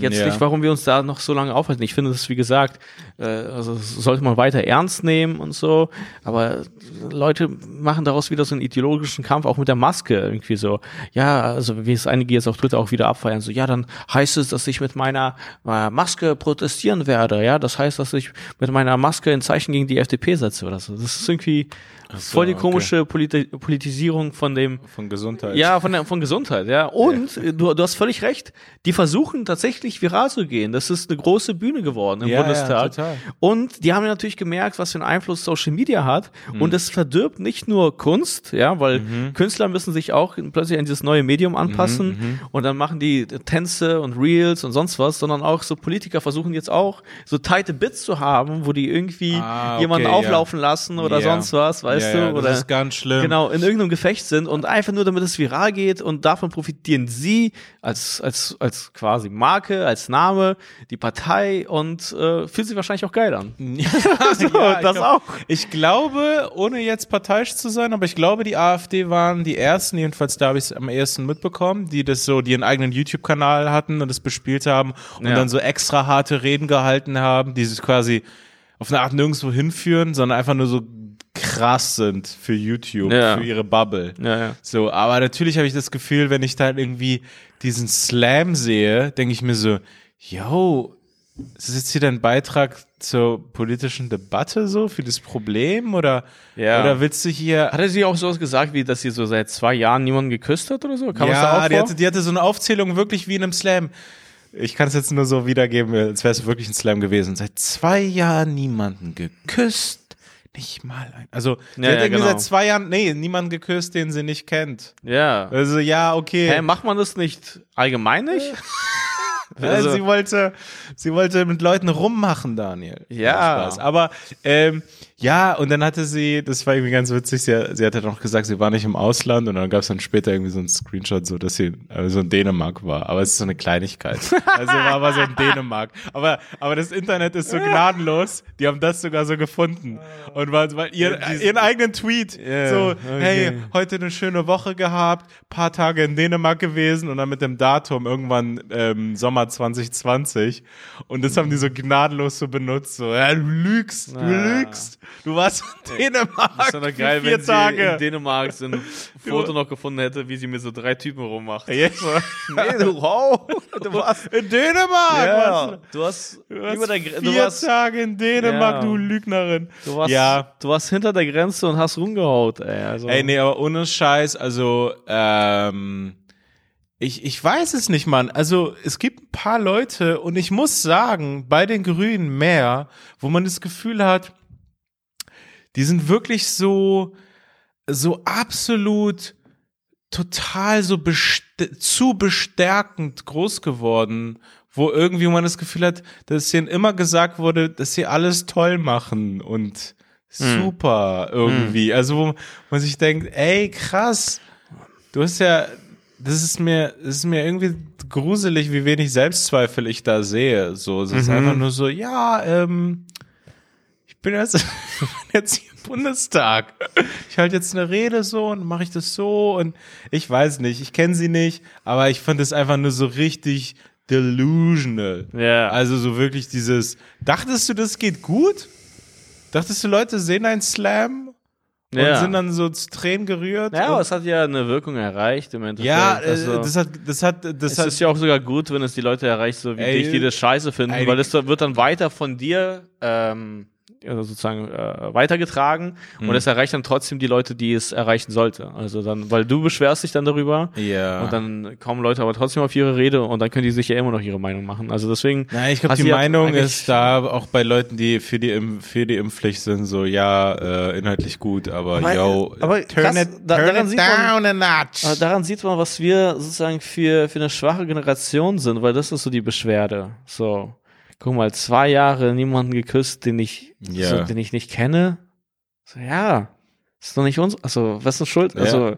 [SPEAKER 1] jetzt
[SPEAKER 2] Ja.
[SPEAKER 1] nicht, warum wir uns da noch so lange aufhalten. Ich finde das, wie gesagt, äh, also sollte man weiter ernst nehmen und so. Aber Leute machen daraus wieder so einen ideologischen Kampf, auch mit der Maske irgendwie so. Ja, also wie es einige jetzt auf Twitter auch wieder abfeiern, so, ja, dann heißt es, dass ich mit meiner äh, Maske protestieren werde. Ja, das heißt, dass ich mit meiner Maske ein Zeichen gegen die FDP setze oder so. Das ist irgendwie voll die
[SPEAKER 2] okay.
[SPEAKER 1] komische Politi Politisierung von dem,
[SPEAKER 2] Von Gesundheit.
[SPEAKER 1] ja, von, der, von Gesundheit, ja. Und äh, Du, du hast völlig recht. Die versuchen tatsächlich viral zu gehen. Das ist eine große Bühne geworden im
[SPEAKER 2] Ja, ja,
[SPEAKER 1] Bundestag.
[SPEAKER 2] total.
[SPEAKER 1] Und die haben ja natürlich gemerkt, was für einen Einfluss Social Media hat.
[SPEAKER 2] Mhm.
[SPEAKER 1] Und es verdirbt nicht nur Kunst, ja, weil Künstler müssen sich auch plötzlich an dieses neue Medium
[SPEAKER 2] Mhm,
[SPEAKER 1] anpassen. Und dann machen die Tänze und Reels und sonst was, sondern auch so Politiker versuchen jetzt auch so tighte Bits zu haben, wo die irgendwie
[SPEAKER 2] Ah, okay,
[SPEAKER 1] jemanden
[SPEAKER 2] ja.
[SPEAKER 1] auflaufen lassen oder
[SPEAKER 2] Ja.
[SPEAKER 1] sonst was, weißt
[SPEAKER 2] ja,
[SPEAKER 1] du?
[SPEAKER 2] Ja,
[SPEAKER 1] oder
[SPEAKER 2] das ist ganz schlimm.
[SPEAKER 1] genau in irgendeinem Gefecht sind und einfach nur damit es viral geht und davon profitieren sie als als als quasi Marke, als Name, die Partei und äh, fühlt sich wahrscheinlich auch geil an.
[SPEAKER 2] so,
[SPEAKER 1] das
[SPEAKER 2] ich glaub,
[SPEAKER 1] auch.
[SPEAKER 2] Ich glaube, ohne jetzt parteiisch zu sein, aber ich glaube, die AfD waren die ersten, jedenfalls da habe ich es am ehesten mitbekommen, die das so, die einen eigenen YouTube-Kanal hatten und das bespielt haben und
[SPEAKER 1] Ja.
[SPEAKER 2] dann so extra harte Reden gehalten haben, die sich quasi auf eine Art nirgendwo hinführen, sondern einfach nur so krass sind für YouTube,
[SPEAKER 1] Ja.
[SPEAKER 2] für ihre Bubble.
[SPEAKER 1] Ja, ja.
[SPEAKER 2] So, aber natürlich habe ich das Gefühl, wenn ich dann irgendwie diesen Slam sehe, denke ich mir so, yo, ist das jetzt hier dein Beitrag zur politischen Debatte so für das Problem oder
[SPEAKER 1] Ja.
[SPEAKER 2] oder willst du hier
[SPEAKER 1] Hat er sie auch sowas gesagt, wie dass sie so seit zwei Jahren niemanden geküsst hat oder so? Kam da
[SPEAKER 2] ja, die hatte, die hatte so eine Aufzählung wirklich wie in einem Slam. Ich kann es jetzt nur so wiedergeben, als wäre es wirklich ein Slam gewesen. Seit zwei Jahren niemanden geküsst, nicht mal ein. Also
[SPEAKER 1] Ja,
[SPEAKER 2] hat
[SPEAKER 1] ja,
[SPEAKER 2] irgendwie
[SPEAKER 1] genau.
[SPEAKER 2] seit zwei Jahren, nee, niemanden geküsst, den sie nicht kennt.
[SPEAKER 1] ja.
[SPEAKER 2] Also ja, okay.
[SPEAKER 1] Hä, macht man das nicht allgemein nicht?
[SPEAKER 2] Ja,
[SPEAKER 1] Also-
[SPEAKER 2] sie wollte, sie wollte mit Leuten rummachen, Daniel.
[SPEAKER 1] Ja.
[SPEAKER 2] Spaß. Aber ähm, ja, und dann hatte sie, das war irgendwie ganz witzig, sie, sie hatte noch gesagt, sie war nicht im Ausland und dann gab es dann später irgendwie so einen Screenshot, so dass sie äh, so in Dänemark war. Aber es ist so eine Kleinigkeit. Also war aber so in Dänemark. Aber, aber das Internet ist so gnadenlos, die haben das sogar so gefunden. Und weil, weil ihr, ihren eigenen Tweet,
[SPEAKER 1] Ja,
[SPEAKER 2] so,
[SPEAKER 1] okay.
[SPEAKER 2] hey, heute eine schöne Woche gehabt, paar Tage in Dänemark gewesen und dann mit dem Datum irgendwann ähm, Sommer 2020 und das haben die so gnadenlos so benutzt, so, ja, du lügst, du
[SPEAKER 1] Ah.
[SPEAKER 2] lügst, du warst in Dänemark
[SPEAKER 1] Das wäre geil,
[SPEAKER 2] vier
[SPEAKER 1] wenn sie
[SPEAKER 2] Tage.
[SPEAKER 1] in Dänemark so ein Foto noch gefunden hätte, wie sie mit so drei Typen rummacht.
[SPEAKER 2] Ja.
[SPEAKER 1] Nee, du, wow, du warst,
[SPEAKER 2] in Dänemark,
[SPEAKER 1] ja, du hast,
[SPEAKER 2] Du warst
[SPEAKER 1] über der, Gre- du
[SPEAKER 2] vier
[SPEAKER 1] warst,
[SPEAKER 2] Tage in Dänemark,
[SPEAKER 1] Ja.
[SPEAKER 2] du Lügnerin.
[SPEAKER 1] du warst,
[SPEAKER 2] ja.
[SPEAKER 1] du warst hinter der Grenze und hast rumgehaut, ey. Also,
[SPEAKER 2] Ey, nee, aber ohne Scheiß, also, ähm, ich, ich weiß es nicht, Mann. Also, es gibt ein paar Leute und ich muss sagen, bei den Grünen mehr, wo man das Gefühl hat, die sind wirklich so, so absolut total so best zu bestärkend groß geworden, wo irgendwie man das Gefühl hat, dass ihnen immer gesagt wurde, dass sie alles toll machen und super irgendwie. Also wo man sich denkt, ey, krass, du hast ja, das ist mir, das ist mir irgendwie gruselig, wie wenig Selbstzweifel ich da sehe. So, es ist einfach nur so, ja, ähm, ich bin jetzt, jetzt hier im Bundestag. Ich halte jetzt eine Rede so und mache ich das so und ich weiß nicht, ich kenne sie nicht, aber ich fand es einfach nur so richtig delusional.
[SPEAKER 1] Ja.
[SPEAKER 2] Also so wirklich dieses, dachtest du, das geht gut? Dachtest du, Leute sehen einen Slam und
[SPEAKER 1] Ja.
[SPEAKER 2] sind dann so zu Tränen gerührt?
[SPEAKER 1] ja, aber es hat ja eine Wirkung erreicht im Endeffekt.
[SPEAKER 2] ja, äh,
[SPEAKER 1] also,
[SPEAKER 2] das hat, das hat, das
[SPEAKER 1] es
[SPEAKER 2] hat,
[SPEAKER 1] ist ja auch sogar gut, wenn es die Leute erreicht, so wie
[SPEAKER 2] Ey,
[SPEAKER 1] dich, die das scheiße finden,
[SPEAKER 2] ey,
[SPEAKER 1] weil es wird dann weiter von dir ähm, also sozusagen äh, weitergetragen
[SPEAKER 2] Mhm.
[SPEAKER 1] und es erreicht dann trotzdem die Leute, die es erreichen sollte. Also dann, weil du beschwerst dich dann darüber
[SPEAKER 2] ja.
[SPEAKER 1] und dann kommen Leute aber trotzdem auf ihre Rede und dann können die sich ja immer noch ihre Meinung machen. Also deswegen.
[SPEAKER 2] Nein, ich glaube, die Meinung ist da auch bei Leuten, die für die, Im für die Impfpflicht sind, so, ja, äh, inhaltlich gut, aber,
[SPEAKER 1] Aber-
[SPEAKER 2] yo,
[SPEAKER 1] aber
[SPEAKER 2] turn
[SPEAKER 1] krass,
[SPEAKER 2] it,
[SPEAKER 1] da-
[SPEAKER 2] turn
[SPEAKER 1] daran
[SPEAKER 2] it
[SPEAKER 1] sieht man-
[SPEAKER 2] down a notch.
[SPEAKER 1] Daran sieht man, was wir sozusagen für, für eine schwache Generation sind, weil das ist so die Beschwerde. So, guck mal, zwei Jahre niemanden geküsst, den ich,
[SPEAKER 2] Ja.
[SPEAKER 1] so, den ich nicht kenne. So, ja, ist doch nicht uns, also, was ist schuld?
[SPEAKER 2] Ja.
[SPEAKER 1] Also,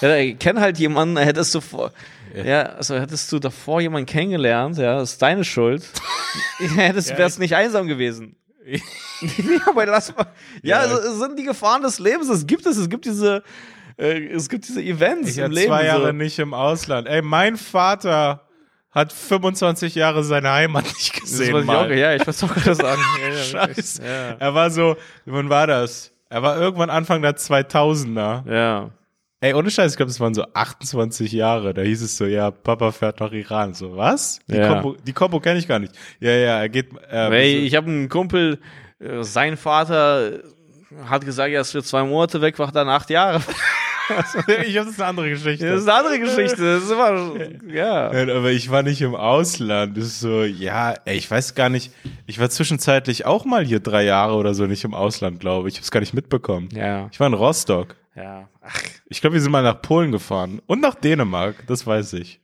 [SPEAKER 1] ja, ich kenne halt jemanden, hättest du vor,
[SPEAKER 2] Ja.
[SPEAKER 1] ja. also hättest du davor jemanden kennengelernt, ja, ist deine Schuld. hättest,
[SPEAKER 2] Ja,
[SPEAKER 1] wärst nicht einsam gewesen. ja, aber lass mal. Ja,
[SPEAKER 2] Ja.
[SPEAKER 1] also, es sind die Gefahren des Lebens. Es gibt es. Es gibt diese, äh, es gibt diese Events
[SPEAKER 2] Ich
[SPEAKER 1] im
[SPEAKER 2] war
[SPEAKER 1] Leben.
[SPEAKER 2] zwei Jahre
[SPEAKER 1] so.
[SPEAKER 2] nicht im Ausland. Ey, mein Vater hat 25 Jahre seine Heimat nicht
[SPEAKER 1] Das
[SPEAKER 2] gesehen.
[SPEAKER 1] wollte ich auch,
[SPEAKER 2] mal.
[SPEAKER 1] ja, ich wollte auch gerade sagen.
[SPEAKER 2] Scheiße.
[SPEAKER 1] Ja.
[SPEAKER 2] Er war so, wann war das? Er war irgendwann Anfang der 2000er.
[SPEAKER 1] ja.
[SPEAKER 2] Ey, ohne Scheiß, ich glaube, es waren so 28 Jahre. Da hieß es so, ja, Papa fährt nach Iran. So, was? Die
[SPEAKER 1] Ja.
[SPEAKER 2] Kombo, die Kombo kenne ich gar nicht. Ja, ja, er geht. Äh,
[SPEAKER 1] Ey, ich habe einen Kumpel, äh, sein Vater hat gesagt, er ist für zwei Monate weg, war dann acht Jahre.
[SPEAKER 2] ich habe das eine andere Geschichte.
[SPEAKER 1] Das ist eine andere Geschichte. Das ist immer, ja.
[SPEAKER 2] Nein, aber ich war nicht im Ausland. Das ist so, ja, ey, ich weiß gar nicht. Ich war zwischenzeitlich auch mal hier drei Jahre oder so nicht im Ausland, glaube ich. Ich habe es gar nicht mitbekommen.
[SPEAKER 1] Ja,
[SPEAKER 2] Ich war in Rostock.
[SPEAKER 1] ja. Ach,
[SPEAKER 2] Ich glaube, wir sind mal nach Polen gefahren und nach Dänemark. Das weiß ich.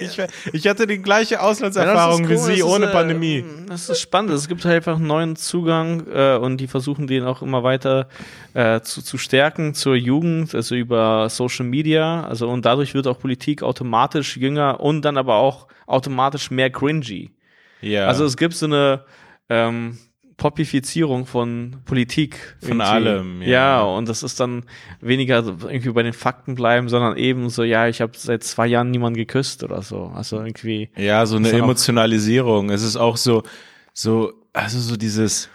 [SPEAKER 2] Ich, ich hatte die gleiche Auslandserfahrung wie Sie ohne
[SPEAKER 1] ist,
[SPEAKER 2] Pandemie.
[SPEAKER 1] Äh, das ist spannend. Es gibt halt einfach einen neuen Zugang äh, und die versuchen den auch immer weiter äh, zu, zu stärken zur Jugend, also über Social Media. Also und dadurch wird auch Politik automatisch jünger und dann aber auch automatisch mehr cringy.
[SPEAKER 2] Ja.
[SPEAKER 1] Also es gibt so eine ähm, Popifizierung von Politik.
[SPEAKER 2] Von allem, ja.
[SPEAKER 1] Ja. und das ist dann weniger irgendwie bei den Fakten bleiben, sondern eben so, ja, ich habe seit zwei Jahren niemanden geküsst oder so. Also irgendwie.
[SPEAKER 2] Ja, so eine Emotionalisierung. Es ist auch so, so, also so dieses,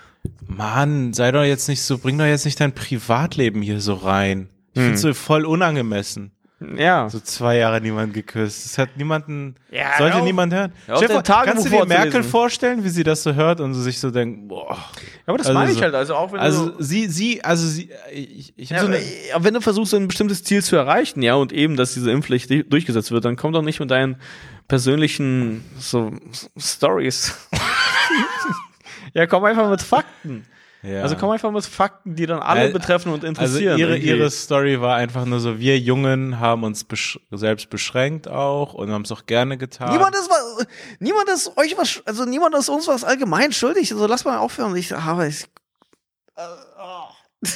[SPEAKER 2] Mann, sei doch jetzt nicht so, bring doch jetzt nicht dein Privatleben hier so rein. Ich
[SPEAKER 1] Hm.
[SPEAKER 2] find's so voll unangemessen.
[SPEAKER 1] Ja.
[SPEAKER 2] So zwei Jahre niemand geküsst. Das hat niemanden,
[SPEAKER 1] Ja,
[SPEAKER 2] sollte
[SPEAKER 1] auf.
[SPEAKER 2] niemand hören. Vor,
[SPEAKER 1] Tagebuch
[SPEAKER 2] kannst du dir Merkel vorstellen, wie sie das so hört und sich so denkt, boah.
[SPEAKER 1] Ja, aber das
[SPEAKER 2] Also
[SPEAKER 1] meine ich
[SPEAKER 2] so-
[SPEAKER 1] halt. Also auch wenn
[SPEAKER 2] Also
[SPEAKER 1] du.
[SPEAKER 2] sie, sie, also sie, ich, ich
[SPEAKER 1] Ja,
[SPEAKER 2] so eine,
[SPEAKER 1] wenn du versuchst, ein bestimmtes Ziel zu erreichen, ja, und eben, dass diese Impfpflicht durchgesetzt wird, dann komm doch nicht mit deinen persönlichen so Stories. ja, komm einfach mit Fakten.
[SPEAKER 2] Ja.
[SPEAKER 1] Also komm einfach mit Fakten, die dann alle
[SPEAKER 2] Äh,
[SPEAKER 1] betreffen und
[SPEAKER 2] Also
[SPEAKER 1] interessieren.
[SPEAKER 2] ihre,
[SPEAKER 1] irgendwie.
[SPEAKER 2] ihre Story war einfach nur so, wir Jungen haben uns besch selbst beschränkt auch und haben es auch gerne getan.
[SPEAKER 1] Niemand ist was, niemand ist euch was, also niemand ist uns was allgemein schuldig. Also lass mal aufhören. Ich habe ich,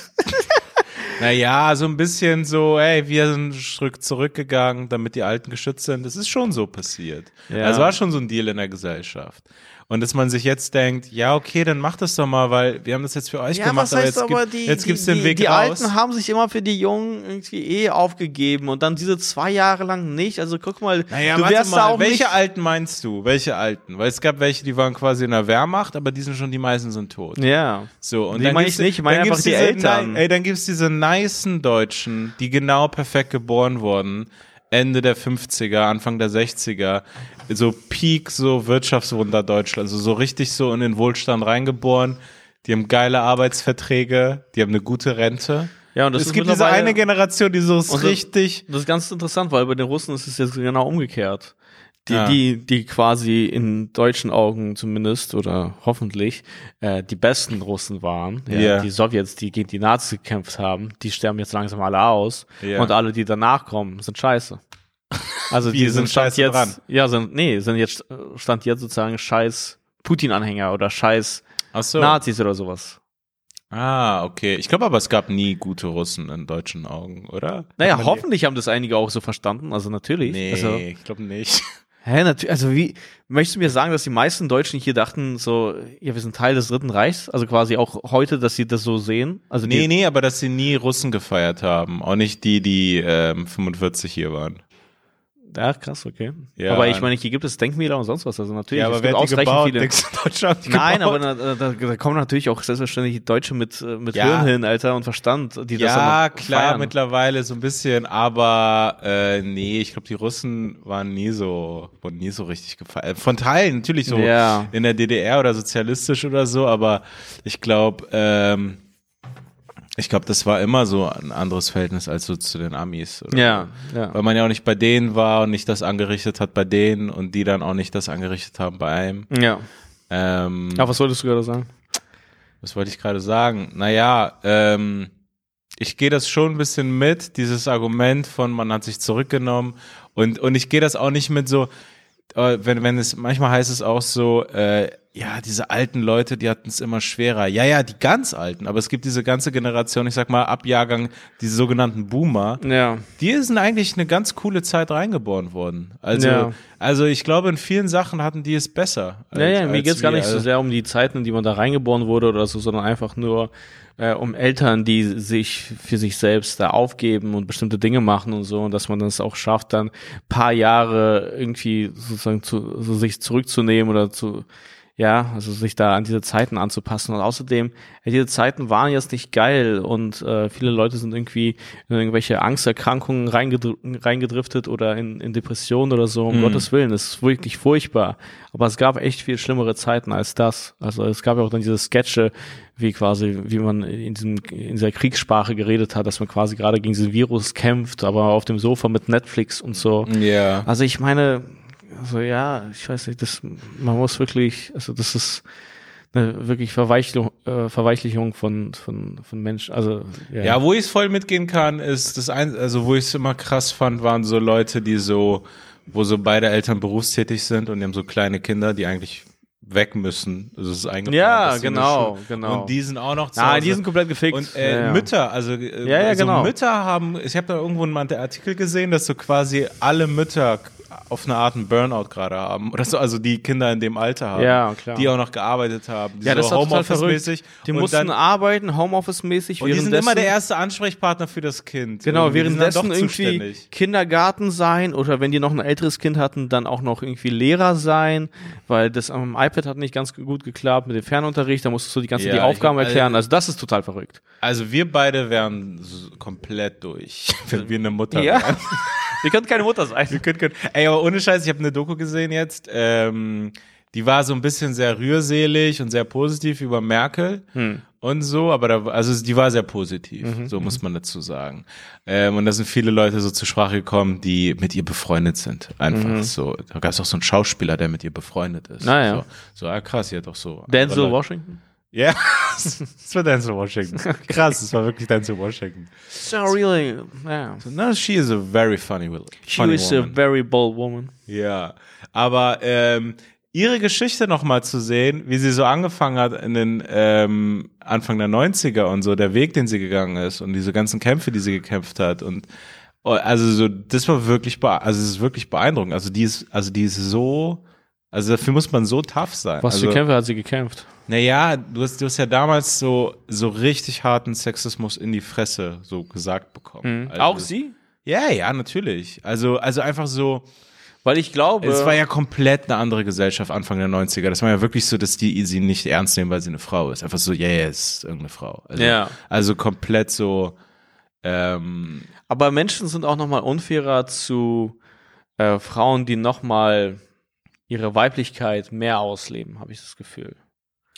[SPEAKER 2] Naja, so ein bisschen so, ey, wir sind zurückgegangen, damit die Alten geschützt sind. Das ist schon so passiert.
[SPEAKER 1] Ja.
[SPEAKER 2] Also war schon so ein Deal in der Gesellschaft. Und dass man sich jetzt denkt, ja, okay, dann macht das doch mal, weil wir haben das jetzt für euch
[SPEAKER 1] ja,
[SPEAKER 2] gemacht,
[SPEAKER 1] was heißt
[SPEAKER 2] aber jetzt,
[SPEAKER 1] die,
[SPEAKER 2] gibt, jetzt
[SPEAKER 1] die,
[SPEAKER 2] gibt's den
[SPEAKER 1] die,
[SPEAKER 2] Weg
[SPEAKER 1] die
[SPEAKER 2] raus.
[SPEAKER 1] Alten haben sich immer für die Jungen irgendwie eh aufgegeben und dann diese zwei Jahre lang nicht. Also guck mal,
[SPEAKER 2] Naja,
[SPEAKER 1] du wärst da
[SPEAKER 2] mal,
[SPEAKER 1] auch
[SPEAKER 2] welche. Alten meinst du? Welche Alten? Weil es gab welche, die waren quasi in der Wehrmacht, aber die sind schon, die meisten sind tot.
[SPEAKER 1] Ja.
[SPEAKER 2] So, und
[SPEAKER 1] Die
[SPEAKER 2] dann
[SPEAKER 1] meine
[SPEAKER 2] gibt's-
[SPEAKER 1] ich nicht, ich meine
[SPEAKER 2] dann
[SPEAKER 1] einfach die
[SPEAKER 2] diese,
[SPEAKER 1] Eltern.
[SPEAKER 2] Ey, dann gibt's diese nicen Deutschen, die genau perfekt geboren wurden, Ende der 50er, Anfang der 60er, so Peak, so Wirtschaftswunder Deutschland, also so richtig so in den Wohlstand reingeboren, die haben geile Arbeitsverträge, die haben eine gute Rente.
[SPEAKER 1] Ja, und das
[SPEAKER 2] es
[SPEAKER 1] ist
[SPEAKER 2] gibt diese eine Generation, die so
[SPEAKER 1] das-
[SPEAKER 2] richtig,
[SPEAKER 1] Das ist ganz interessant, weil bei den Russen ist es jetzt genau umgekehrt. Die,
[SPEAKER 2] Ja.
[SPEAKER 1] die, die quasi in deutschen Augen zumindest oder hoffentlich äh, die besten Russen waren. Ja,
[SPEAKER 2] Ja.
[SPEAKER 1] Die Sowjets, die gegen die Nazis gekämpft haben, die sterben jetzt langsam alle aus.
[SPEAKER 2] Ja.
[SPEAKER 1] Und alle, die danach kommen, sind scheiße. Also die
[SPEAKER 2] sind
[SPEAKER 1] sind Stand
[SPEAKER 2] scheiße
[SPEAKER 1] jetzt,
[SPEAKER 2] dran?
[SPEAKER 1] ja, sind, nee, sind jetzt, äh, Stand jetzt sozusagen scheiß Putin-Anhänger oder scheiß
[SPEAKER 2] so.
[SPEAKER 1] Nazis oder sowas.
[SPEAKER 2] Ah, okay. Ich glaube aber, es gab nie gute Russen in deutschen Augen, oder?
[SPEAKER 1] Naja,
[SPEAKER 2] man die-
[SPEAKER 1] hoffentlich haben das einige auch so verstanden, also natürlich.
[SPEAKER 2] Nee,
[SPEAKER 1] Also,
[SPEAKER 2] ich glaube nicht.
[SPEAKER 1] Hä, natürlich, also wie, möchtest du mir sagen, dass die meisten Deutschen hier dachten, so, ja, wir sind Teil des Dritten Reichs? Also quasi auch heute, dass sie das so sehen? Also
[SPEAKER 2] Nee, nee, aber dass sie nie Russen gefeiert haben. Auch nicht die, die ähm, 45 hier waren.
[SPEAKER 1] Ja, krass, okay.
[SPEAKER 2] Ja.
[SPEAKER 1] Aber ich meine, hier gibt es Denkmäler und sonst was, also natürlich.
[SPEAKER 2] Ja, aber
[SPEAKER 1] es gibt ausreichend
[SPEAKER 2] gebaut?
[SPEAKER 1] viele.
[SPEAKER 2] Denkst du, Deutschland die
[SPEAKER 1] Nein,
[SPEAKER 2] gebaut?
[SPEAKER 1] aber da, da, da kommen natürlich auch selbstverständlich Deutsche mit, äh, mit
[SPEAKER 2] Ja.
[SPEAKER 1] Hirn hin, Alter, und Verstand, die das
[SPEAKER 2] ja,
[SPEAKER 1] dann noch
[SPEAKER 2] klar,
[SPEAKER 1] feiern.
[SPEAKER 2] mittlerweile so ein bisschen, aber äh, nee, ich glaube, die Russen waren nie so, wurden nie so richtig gefeiert. Von Teilen natürlich so
[SPEAKER 1] Ja.
[SPEAKER 2] in der DDR oder sozialistisch oder so, aber ich glaube, ähm, ich glaube, das war immer so ein anderes Verhältnis als so zu den Amis. Oder
[SPEAKER 1] Ja, ja.
[SPEAKER 2] Weil man ja auch nicht bei denen war und nicht das angerichtet hat bei denen und die dann auch nicht das angerichtet haben bei einem.
[SPEAKER 1] Ja.
[SPEAKER 2] Ähm,
[SPEAKER 1] Aber was wolltest du gerade sagen?
[SPEAKER 2] was wollte ich gerade sagen? Naja, ähm, ich gehe das schon ein bisschen mit, dieses Argument von man hat sich zurückgenommen und, und ich gehe das auch nicht mit so, wenn, wenn es, manchmal heißt es auch so, äh, ja, diese alten Leute, die hatten es immer schwerer. Ja, ja, die ganz alten, aber es gibt diese ganze Generation, ich sag mal, ab Jahrgang, diese sogenannten Boomer,
[SPEAKER 1] Ja.
[SPEAKER 2] die sind eigentlich eine ganz coole Zeit reingeboren worden. Also,
[SPEAKER 1] Ja.
[SPEAKER 2] also ich glaube, in vielen Sachen hatten die es besser.
[SPEAKER 1] Ja, ja,
[SPEAKER 2] als-
[SPEAKER 1] mir
[SPEAKER 2] als
[SPEAKER 1] geht's gar
[SPEAKER 2] wir.
[SPEAKER 1] nicht so sehr um die Zeiten, in die man da reingeboren wurde oder so, sondern einfach nur äh, um Eltern, die sich für sich selbst da aufgeben und bestimmte Dinge machen und so und dass man das auch schafft, dann paar Jahre irgendwie sozusagen zu, so sich zurückzunehmen oder zu ja, also sich da an diese Zeiten anzupassen. Und außerdem, diese Zeiten waren jetzt nicht geil und äh, viele Leute sind irgendwie in irgendwelche Angsterkrankungen reingedr reingedriftet oder in, in Depressionen oder so, um Gottes Willen. Das ist wirklich furchtbar. Aber es gab echt viel schlimmere Zeiten als das. Also es gab ja auch dann diese Sketche, wie quasi, wie man in, diesem, in dieser Kriegssprache geredet hat, dass man quasi gerade gegen diesen Virus kämpft, aber auf dem Sofa mit Netflix und so.
[SPEAKER 2] Ja.
[SPEAKER 1] Also ich meine, also ja, ich weiß nicht, das, man muss wirklich, also das ist eine wirklich Verweichlichung, äh, Verweichlichung von, von, von Menschen, also ja.
[SPEAKER 2] Ja, wo ich es voll mitgehen kann, ist das ein, also wo ich es immer krass fand, waren so Leute, die so wo so beide Eltern berufstätig sind und die haben so kleine Kinder, die eigentlich weg müssen. Also es ist eigentlich
[SPEAKER 1] Ja, genau, genau.
[SPEAKER 2] Und die sind auch noch zu
[SPEAKER 1] Nein,
[SPEAKER 2] Hause.
[SPEAKER 1] die sind komplett gefickt.
[SPEAKER 2] Und äh,
[SPEAKER 1] Ja, ja.
[SPEAKER 2] Mütter, also, äh,
[SPEAKER 1] Ja, ja,
[SPEAKER 2] also
[SPEAKER 1] genau.
[SPEAKER 2] Mütter haben, ich habe da irgendwo mal einen Artikel gesehen, dass so quasi alle Mütter auf eine Art einen Burnout gerade haben. Oder so, also die Kinder in dem Alter haben.
[SPEAKER 1] Ja, klar.
[SPEAKER 2] Die auch noch gearbeitet haben. Die
[SPEAKER 1] Ja, das ist
[SPEAKER 2] so Homeoffice-mäßig.
[SPEAKER 1] Die mussten
[SPEAKER 2] dann-
[SPEAKER 1] arbeiten, Homeoffice-mäßig.
[SPEAKER 2] Und die sind immer der erste Ansprechpartner für das Kind.
[SPEAKER 1] Genau, währenddessen
[SPEAKER 2] doch
[SPEAKER 1] irgendwie
[SPEAKER 2] zuständig.
[SPEAKER 1] Kindergarten sein oder wenn die noch ein älteres Kind hatten, dann auch noch irgendwie Lehrer sein, weil das am iPad hat nicht ganz gut geklappt mit dem Fernunterricht, da musstest du die ganze
[SPEAKER 2] Ja,
[SPEAKER 1] die Aufgaben
[SPEAKER 2] ich-
[SPEAKER 1] erklären. Also das ist total verrückt.
[SPEAKER 2] Also wir beide wären komplett durch, wenn wir eine Mutter
[SPEAKER 1] Ja.
[SPEAKER 2] wären.
[SPEAKER 1] Wir können keine Mutter sein.
[SPEAKER 2] Wir können, können. Ey, aber ohne Scheiß, ich habe eine Doku gesehen jetzt. Ähm, die war so ein bisschen sehr rührselig und sehr positiv über Merkel
[SPEAKER 1] Hm.
[SPEAKER 2] und so, aber da, also die war sehr positiv,
[SPEAKER 1] Mhm,
[SPEAKER 2] so muss man dazu sagen. Ähm, und da sind viele Leute so zur Sprache gekommen, die mit ihr befreundet sind. Einfach so. Da gab es auch so einen Schauspieler, der mit ihr befreundet ist.
[SPEAKER 1] Mhm. Ah, ja.
[SPEAKER 2] So, so ah, krass, hat doch so.
[SPEAKER 1] Denzel Washington?
[SPEAKER 2] Ja, das war Denzel Washington. Krass, das war wirklich Denzel Washington.
[SPEAKER 1] So really, yeah.
[SPEAKER 2] No, she is a very funny, will-
[SPEAKER 1] She
[SPEAKER 2] funny
[SPEAKER 1] is a very bold woman.
[SPEAKER 2] Ja, aber ähm, ihre Geschichte noch mal zu sehen, wie sie so angefangen hat in den ähm, Anfang der 90er und so, der Weg, den sie gegangen ist und diese ganzen Kämpfe, die sie gekämpft hat und oh, also so, das war wirklich, also es ist wirklich beeindruckend. Also die ist, also die ist so, also dafür muss man so tough sein.
[SPEAKER 1] Was
[SPEAKER 2] also,
[SPEAKER 1] für Kämpfe hat sie gekämpft?
[SPEAKER 2] Naja, du hast, du hast ja damals so, so richtig harten Sexismus in die Fresse so gesagt bekommen. Also,
[SPEAKER 1] Mhm. Auch sie?
[SPEAKER 2] Ja, ja, natürlich. Also, also einfach so,
[SPEAKER 1] Weil ich glaube,
[SPEAKER 2] es war ja komplett eine andere Gesellschaft Anfang der 90er. Das war ja wirklich so, dass die sie nicht ernst nehmen, weil sie eine Frau ist. Einfach so, yeah, yeah, es ist irgendeine Frau. Also,
[SPEAKER 1] Ja.
[SPEAKER 2] also komplett so, ähm,
[SPEAKER 1] aber Menschen sind auch noch mal unfairer zu äh, Frauen, die noch mal ihre Weiblichkeit mehr ausleben, habe ich das Gefühl.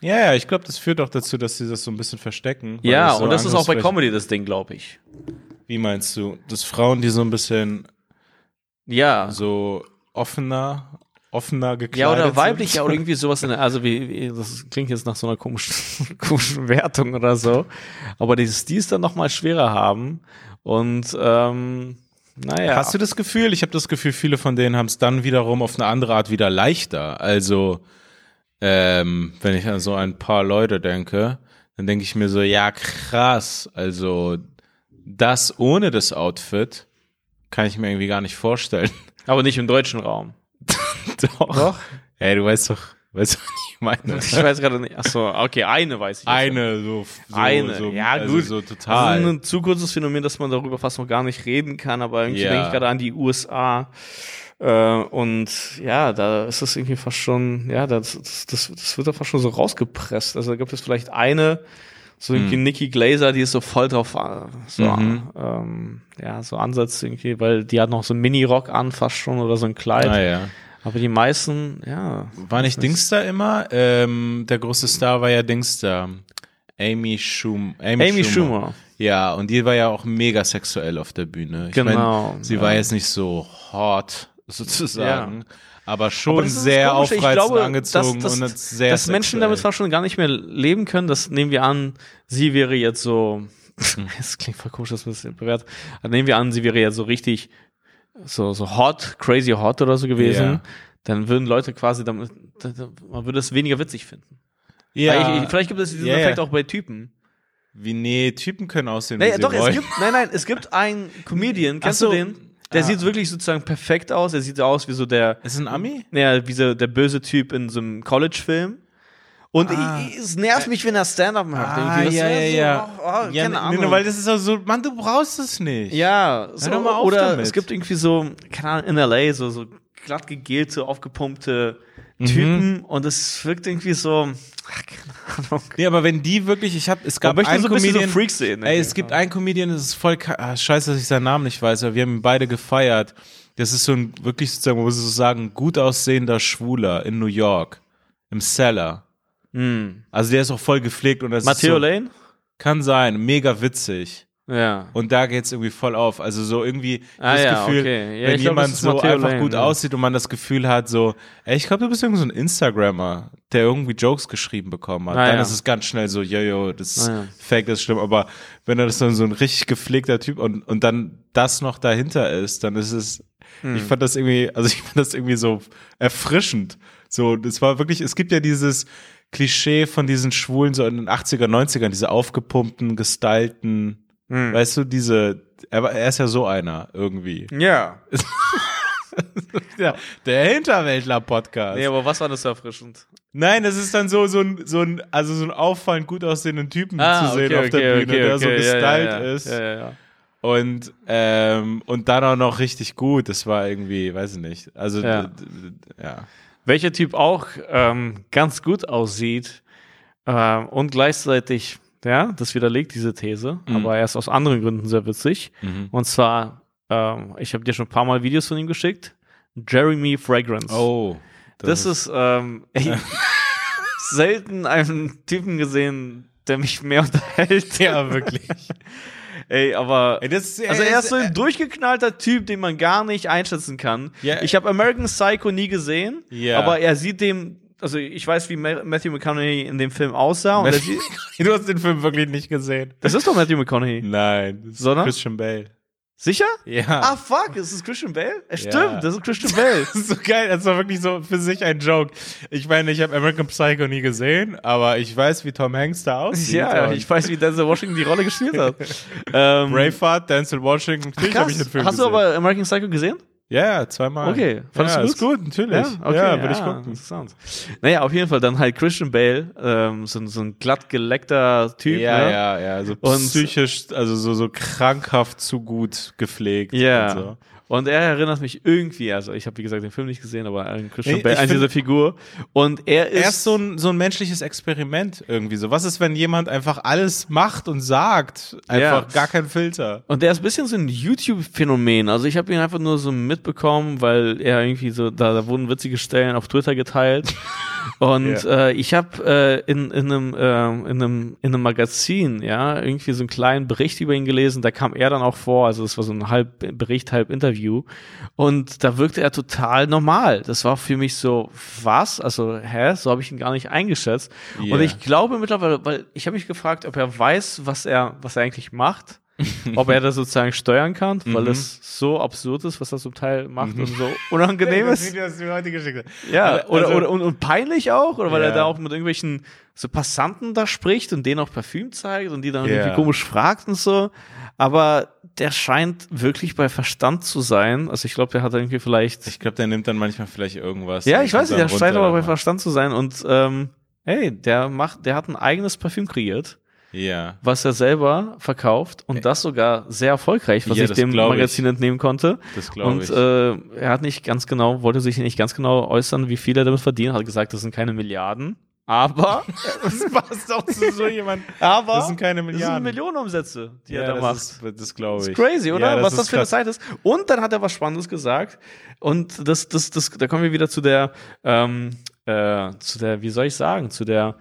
[SPEAKER 2] ja, ja, ich glaube, das führt auch dazu, dass sie das so ein bisschen verstecken.
[SPEAKER 1] Ja,
[SPEAKER 2] so
[SPEAKER 1] und das ist auch bei Comedy das Ding, glaube ich.
[SPEAKER 2] Wie meinst du? Dass Frauen, die so ein bisschen
[SPEAKER 1] Ja.
[SPEAKER 2] so offener, offener gekleidet
[SPEAKER 1] Ja, oder
[SPEAKER 2] sind?
[SPEAKER 1] weiblich, ja, oder irgendwie sowas in der, also wie, wie, das klingt jetzt nach so einer komischen, komischen Wertung oder so. Aber die es dann noch mal schwerer haben. Und, ähm, naja.
[SPEAKER 2] Hast du das Gefühl? Ich habe das Gefühl, viele von denen haben es dann wiederum auf eine andere Art wieder leichter. Also, ähm, wenn ich an so ein paar Leute denke, dann denke ich mir so, ja, krass. Also, das ohne das Outfit kann ich mir irgendwie gar nicht vorstellen.
[SPEAKER 1] aber nicht im deutschen Raum.
[SPEAKER 2] Doch. Ey, du weißt doch, weißt du, was ich meine?
[SPEAKER 1] Ich weiß gerade nicht. Ach so, okay, eine weiß ich.
[SPEAKER 2] Eine, so, so
[SPEAKER 1] Eine,
[SPEAKER 2] so,
[SPEAKER 1] ja,
[SPEAKER 2] also
[SPEAKER 1] gut.
[SPEAKER 2] so
[SPEAKER 1] Das
[SPEAKER 2] total.
[SPEAKER 1] ist ein zu kurzes Phänomen, dass man darüber fast noch gar nicht reden kann, aber irgendwie
[SPEAKER 2] Ja.
[SPEAKER 1] denke ich gerade an die USA. Äh, und ja, da ist das irgendwie fast schon, ja, das, das, das, das wird da fast schon so rausgepresst. Also da gibt es vielleicht eine, so irgendwie Nikki Glaser, die ist so voll drauf, äh, so,
[SPEAKER 2] Mhm.
[SPEAKER 1] ähm, ja, so Ansatz irgendwie, weil die hat noch so einen Mini-Rock an fast schon oder so ein Kleid.
[SPEAKER 2] Ah, ja.
[SPEAKER 1] Aber die meisten, ja.
[SPEAKER 2] War nicht Dings da immer? Ähm, der große Star war ja Dings da. Amy Schum.
[SPEAKER 1] Amy Schumer.
[SPEAKER 2] Ja, und die war ja auch mega sexuell auf der Bühne. Ich
[SPEAKER 1] Genau,
[SPEAKER 2] Mein, sie
[SPEAKER 1] ja.
[SPEAKER 2] war jetzt nicht so hot, sozusagen, aber schon
[SPEAKER 1] Aber
[SPEAKER 2] sehr aufreizend
[SPEAKER 1] glaube,
[SPEAKER 2] angezogen
[SPEAKER 1] dass,
[SPEAKER 2] und
[SPEAKER 1] dass,
[SPEAKER 2] sehr
[SPEAKER 1] dass Menschen
[SPEAKER 2] sexuell.
[SPEAKER 1] damit fast schon gar nicht mehr leben können. Das nehmen wir an, sie wäre jetzt so,
[SPEAKER 2] Hm.
[SPEAKER 1] es klingt voll komisch, dass man das bewertet. Aber nehmen wir an, sie wäre jetzt so richtig, so, so hot, crazy hot oder so gewesen.
[SPEAKER 2] Ja.
[SPEAKER 1] Dann würden Leute quasi damit, da- da- man würde es weniger witzig finden.
[SPEAKER 2] Ja,
[SPEAKER 1] ich, vielleicht gibt es diesen
[SPEAKER 2] ja.
[SPEAKER 1] Effekt auch bei Typen.
[SPEAKER 2] wie nee, Typen können aussehen, wie
[SPEAKER 1] Naja,
[SPEAKER 2] sie
[SPEAKER 1] doch, es gibt, nein, nein, es gibt einen Comedian, kennst
[SPEAKER 2] so.
[SPEAKER 1] du den? Der
[SPEAKER 2] Ah.
[SPEAKER 1] sieht wirklich sozusagen perfekt aus. Er sieht so aus wie so der,
[SPEAKER 2] Ist ein Ami?
[SPEAKER 1] naja, wie so der böse Typ in so einem College-Film. Und
[SPEAKER 2] Ah.
[SPEAKER 1] ich, ich, es nervt mich, wenn er Stand-up macht.
[SPEAKER 2] Ah, ja,
[SPEAKER 1] ist
[SPEAKER 2] ja,
[SPEAKER 1] so,
[SPEAKER 2] ja.
[SPEAKER 1] Oh, oh,
[SPEAKER 2] ja,
[SPEAKER 1] keine Ahnung.
[SPEAKER 2] nee, weil das ist auch so, Mann, du brauchst es nicht.
[SPEAKER 1] ja, so,
[SPEAKER 2] doch mal auf
[SPEAKER 1] oder
[SPEAKER 2] damit.
[SPEAKER 1] es gibt irgendwie so, keine Ahnung, in L.A. so, so glatt gegelte, aufgepumpte
[SPEAKER 2] Mhm.
[SPEAKER 1] Typen und es wirkt irgendwie so, ach, keine Ahnung.
[SPEAKER 2] Nee, aber wenn die wirklich, ich habe, es gab
[SPEAKER 1] möchte
[SPEAKER 2] einen
[SPEAKER 1] so bisschen so
[SPEAKER 2] Comedian,
[SPEAKER 1] Freaks sehen.
[SPEAKER 2] Ey, es gibt einen Comedian, das ist voll ah, scheiße, dass ich seinen Namen nicht weiß, aber wir haben ihn beide gefeiert. Das ist so ein wirklich sozusagen, wo wir so sagen, gut aussehender Schwuler in New York. Im Cellar.
[SPEAKER 1] Hm.
[SPEAKER 2] Also der ist auch voll gepflegt und das
[SPEAKER 1] Matteo
[SPEAKER 2] ist so,
[SPEAKER 1] Lane?
[SPEAKER 2] kann sein, mega witzig.
[SPEAKER 1] Ja.
[SPEAKER 2] Und da geht's irgendwie voll auf. Also so irgendwie
[SPEAKER 1] Ah,
[SPEAKER 2] das
[SPEAKER 1] ja,
[SPEAKER 2] Gefühl,
[SPEAKER 1] okay. Ja,
[SPEAKER 2] wenn
[SPEAKER 1] glaub,
[SPEAKER 2] jemand so
[SPEAKER 1] Matteo
[SPEAKER 2] einfach
[SPEAKER 1] Lane,
[SPEAKER 2] gut
[SPEAKER 1] ja.
[SPEAKER 2] aussieht und man das Gefühl hat, so, ey, ich glaube, du bist irgendwie so ein Instagrammer, der irgendwie Jokes geschrieben bekommen hat.
[SPEAKER 1] Ah,
[SPEAKER 2] dann ist es ganz schnell so, jojo, das ist
[SPEAKER 1] Ah,
[SPEAKER 2] fake, das ist schlimm. Aber wenn er das dann so ein richtig gepflegter Typ und, und dann das noch dahinter ist, dann ist es,
[SPEAKER 1] Hm.
[SPEAKER 2] ich fand das irgendwie, also ich fand das irgendwie so erfrischend. So, das war wirklich, es gibt ja dieses Klischee von diesen Schwulen so in den 80er, 90ern, diese aufgepumpten, gestylten,
[SPEAKER 1] Hm.
[SPEAKER 2] weißt du, diese, er, er ist ja so einer irgendwie.
[SPEAKER 1] Ja.
[SPEAKER 2] Ja, der Hinterwäldler-Podcast.
[SPEAKER 1] Nee, aber was war das erfrischend?
[SPEAKER 2] Nein, das ist dann so, so ein, so ein, also so ein auffallend gut aussehenden Typen
[SPEAKER 1] Ah,
[SPEAKER 2] zu sehen auf der Bühne, der so gestylt
[SPEAKER 1] ja, ja,
[SPEAKER 2] ist.
[SPEAKER 1] Ja, ja, ja.
[SPEAKER 2] Und, ähm, und dann auch noch richtig gut. Das war irgendwie, weiß ich nicht. Also,
[SPEAKER 1] Ja.
[SPEAKER 2] ja.
[SPEAKER 1] Welcher Typ auch ähm, ganz gut aussieht ähm, und gleichzeitig, ja, das widerlegt diese These,
[SPEAKER 2] Mhm.
[SPEAKER 1] aber er ist aus anderen Gründen sehr witzig.
[SPEAKER 2] Mhm.
[SPEAKER 1] Und zwar, ähm, ich habe dir schon ein paar Mal Videos von ihm geschickt. Jeremy Fragrance.
[SPEAKER 2] Oh.
[SPEAKER 1] das, ist, ähm, ey, selten einen Typen gesehen, der mich mehr unterhält.
[SPEAKER 2] ja wirklich.
[SPEAKER 1] Ey, aber
[SPEAKER 2] Ey, das,
[SPEAKER 1] also er ist so ein durchgeknallter Typ, den man gar nicht einschätzen kann.
[SPEAKER 2] Ja.
[SPEAKER 1] Ich habe American Psycho nie gesehen,
[SPEAKER 2] Ja.
[SPEAKER 1] aber er sieht dem, also ich weiß, wie Ma- Matthew McConaughey in dem Film aussah. Und
[SPEAKER 2] du hast den Film wirklich nicht gesehen.
[SPEAKER 1] das ist doch Matthew McConaughey.
[SPEAKER 2] Nein, das ist
[SPEAKER 1] Sondern?
[SPEAKER 2] Christian Bale.
[SPEAKER 1] Sicher?
[SPEAKER 2] Ja.
[SPEAKER 1] Ah, fuck, ist das Christian Bale? Ja, stimmt, das ist Christian Bale.
[SPEAKER 2] Das ist so geil, das war wirklich so für sich ein Joke. Ich meine, ich habe American Psycho nie gesehen, aber ich weiß, wie Tom Hanks da aussieht.
[SPEAKER 1] ja, ich weiß, wie Denzel Washington die Rolle gespielt hat. ähm,
[SPEAKER 2] Braveheart, Denzel Washington, natürlich habe ich den. Film
[SPEAKER 1] Hast du
[SPEAKER 2] gesehen.
[SPEAKER 1] aber American Psycho gesehen?
[SPEAKER 2] Ja, ja, zweimal.
[SPEAKER 1] Okay, fandest
[SPEAKER 2] ja,
[SPEAKER 1] du
[SPEAKER 2] ist gut, natürlich.
[SPEAKER 1] okay,
[SPEAKER 2] ja, würde ich gucken.
[SPEAKER 1] Interessant. Naja, auf jeden Fall dann halt Christian Bale, ähm, so, ein- so ein glatt geleckter Typ.
[SPEAKER 2] Ja,
[SPEAKER 1] ne?
[SPEAKER 2] ja, ja, so
[SPEAKER 1] Und-
[SPEAKER 2] psychisch, also so, so krankhaft zu gut gepflegt.
[SPEAKER 1] Ja.
[SPEAKER 2] Und so.
[SPEAKER 1] Und er erinnert mich irgendwie, also ich habe wie gesagt den Film nicht gesehen, aber an Christian
[SPEAKER 2] Nee,
[SPEAKER 1] Bale, an diese Figur. Und er ist,
[SPEAKER 2] Er ist so ein, so ein menschliches Experiment irgendwie so. Was ist, wenn jemand einfach alles macht und sagt? Einfach
[SPEAKER 1] Ja.
[SPEAKER 2] gar kein Filter.
[SPEAKER 1] und der ist ein bisschen so ein YouTube-Phänomen. Also ich habe ihn einfach nur so mitbekommen, weil er irgendwie so, da, da wurden witzige Stellen auf Twitter geteilt. Und
[SPEAKER 2] Ja.
[SPEAKER 1] äh, ich habe äh, in, in, einem, ähm, in, einem, in einem Magazin, ja, irgendwie so einen kleinen Bericht über ihn gelesen, da kam er dann auch vor, also es war so ein halb Bericht, halb Interview. Und da wirkte er total normal. Das war für mich so, was? Also, hä? So habe ich ihn gar nicht eingeschätzt.
[SPEAKER 2] Ja.
[SPEAKER 1] Und ich glaube mittlerweile, weil ich habe mich gefragt, ob er weiß, was er, was er eigentlich macht. ob er das sozusagen steuern kann, weil
[SPEAKER 2] Mhm.
[SPEAKER 1] es so absurd ist, was er zum Teil macht und so unangenehm
[SPEAKER 2] Das
[SPEAKER 1] ist.
[SPEAKER 2] Video, das du mir heute geschickt hast.
[SPEAKER 1] Ja,
[SPEAKER 2] Also-
[SPEAKER 1] oder, oder und, und peinlich auch, oder weil er
[SPEAKER 2] Ja.
[SPEAKER 1] da auch mit irgendwelchen so Passanten da spricht und denen auch Parfüm zeigt und die dann
[SPEAKER 2] Ja.
[SPEAKER 1] irgendwie komisch fragt und so. Aber der scheint wirklich bei Verstand zu sein. Also ich glaube, der hat irgendwie vielleicht.
[SPEAKER 2] Ich glaube, der nimmt dann manchmal vielleicht irgendwas.
[SPEAKER 1] ja, ich weiß nicht, der scheint aber bei. Verstand zu sein und ähm, hey, der macht, der hat ein eigenes Parfüm kreiert,
[SPEAKER 2] Ja.
[SPEAKER 1] was er selber verkauft und das sogar sehr erfolgreich, was
[SPEAKER 2] Ja,
[SPEAKER 1] ich
[SPEAKER 2] das
[SPEAKER 1] dem
[SPEAKER 2] glaub ich.
[SPEAKER 1] Magazin entnehmen konnte.
[SPEAKER 2] Das glaube
[SPEAKER 1] Und
[SPEAKER 2] ich.
[SPEAKER 1] äh, er hat nicht ganz genau, wollte sich nicht ganz genau äußern, wie viel er damit verdient, hat gesagt, das sind keine Milliarden. Aber,
[SPEAKER 2] das passt doch zu so jemand.
[SPEAKER 1] aber
[SPEAKER 2] Das sind keine
[SPEAKER 1] das sind
[SPEAKER 2] Milliarden.
[SPEAKER 1] Millionenumsätze, die er da
[SPEAKER 2] das
[SPEAKER 1] macht.
[SPEAKER 2] Ist, das glaube
[SPEAKER 1] Das
[SPEAKER 2] ich.
[SPEAKER 1] ist crazy, oder?
[SPEAKER 2] Ja,
[SPEAKER 1] was das für eine. Zeit ist. Und dann hat er was Spannendes gesagt. Und das, das, das, da kommen wir wieder zu der, ähm, äh, zu der, wie soll ich sagen, zu der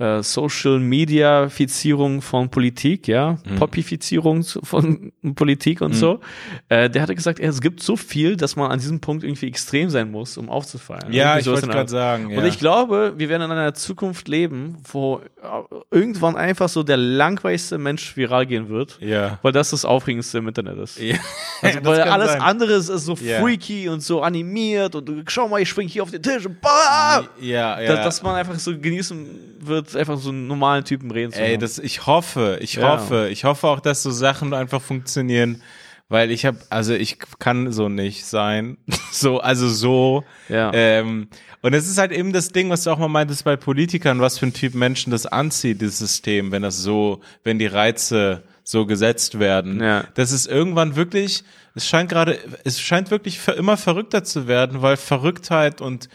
[SPEAKER 1] äh, Social Media Fizierung von Politik, ja,
[SPEAKER 2] Mhm.
[SPEAKER 1] Poppifizierung zu- von Politik und so. Äh, der hatte gesagt, es gibt so viel, dass man an diesem Punkt irgendwie extrem sein muss, um aufzufallen.
[SPEAKER 2] Ja,
[SPEAKER 1] Irgendwie
[SPEAKER 2] ich wollte gerade sagen. Ja.
[SPEAKER 1] Und ich glaube, wir werden in einer Zukunft leben, wo äh, irgendwann einfach so der langweiligste Mensch viral gehen wird.
[SPEAKER 2] ja.
[SPEAKER 1] Weil das das Aufregendste im Internet ist.
[SPEAKER 2] ja.
[SPEAKER 1] Also, weil alles
[SPEAKER 2] sein.
[SPEAKER 1] andere ist, ist so
[SPEAKER 2] Ja.
[SPEAKER 1] freaky und so animiert und du, schau mal, ich spring hier auf den Tisch und bah!
[SPEAKER 2] Ja, ja.
[SPEAKER 1] Da- Dass man einfach so genießen wird, einfach so einen normalen Typen reden zu
[SPEAKER 2] Ey, das, ich hoffe, ich
[SPEAKER 1] Ja.
[SPEAKER 2] hoffe, ich hoffe auch, dass so Sachen einfach funktionieren, weil ich habe, also ich kann so nicht sein, so, also so.
[SPEAKER 1] Ja.
[SPEAKER 2] Ähm, und es ist halt eben das Ding, was du auch mal meintest bei Politikern, was für ein Typ Menschen das anzieht, dieses System, wenn das so, wenn die Reize so gesetzt werden.
[SPEAKER 1] Ja.
[SPEAKER 2] Das ist irgendwann wirklich, es scheint gerade, es scheint wirklich immer verrückter zu werden, weil Verrücktheit und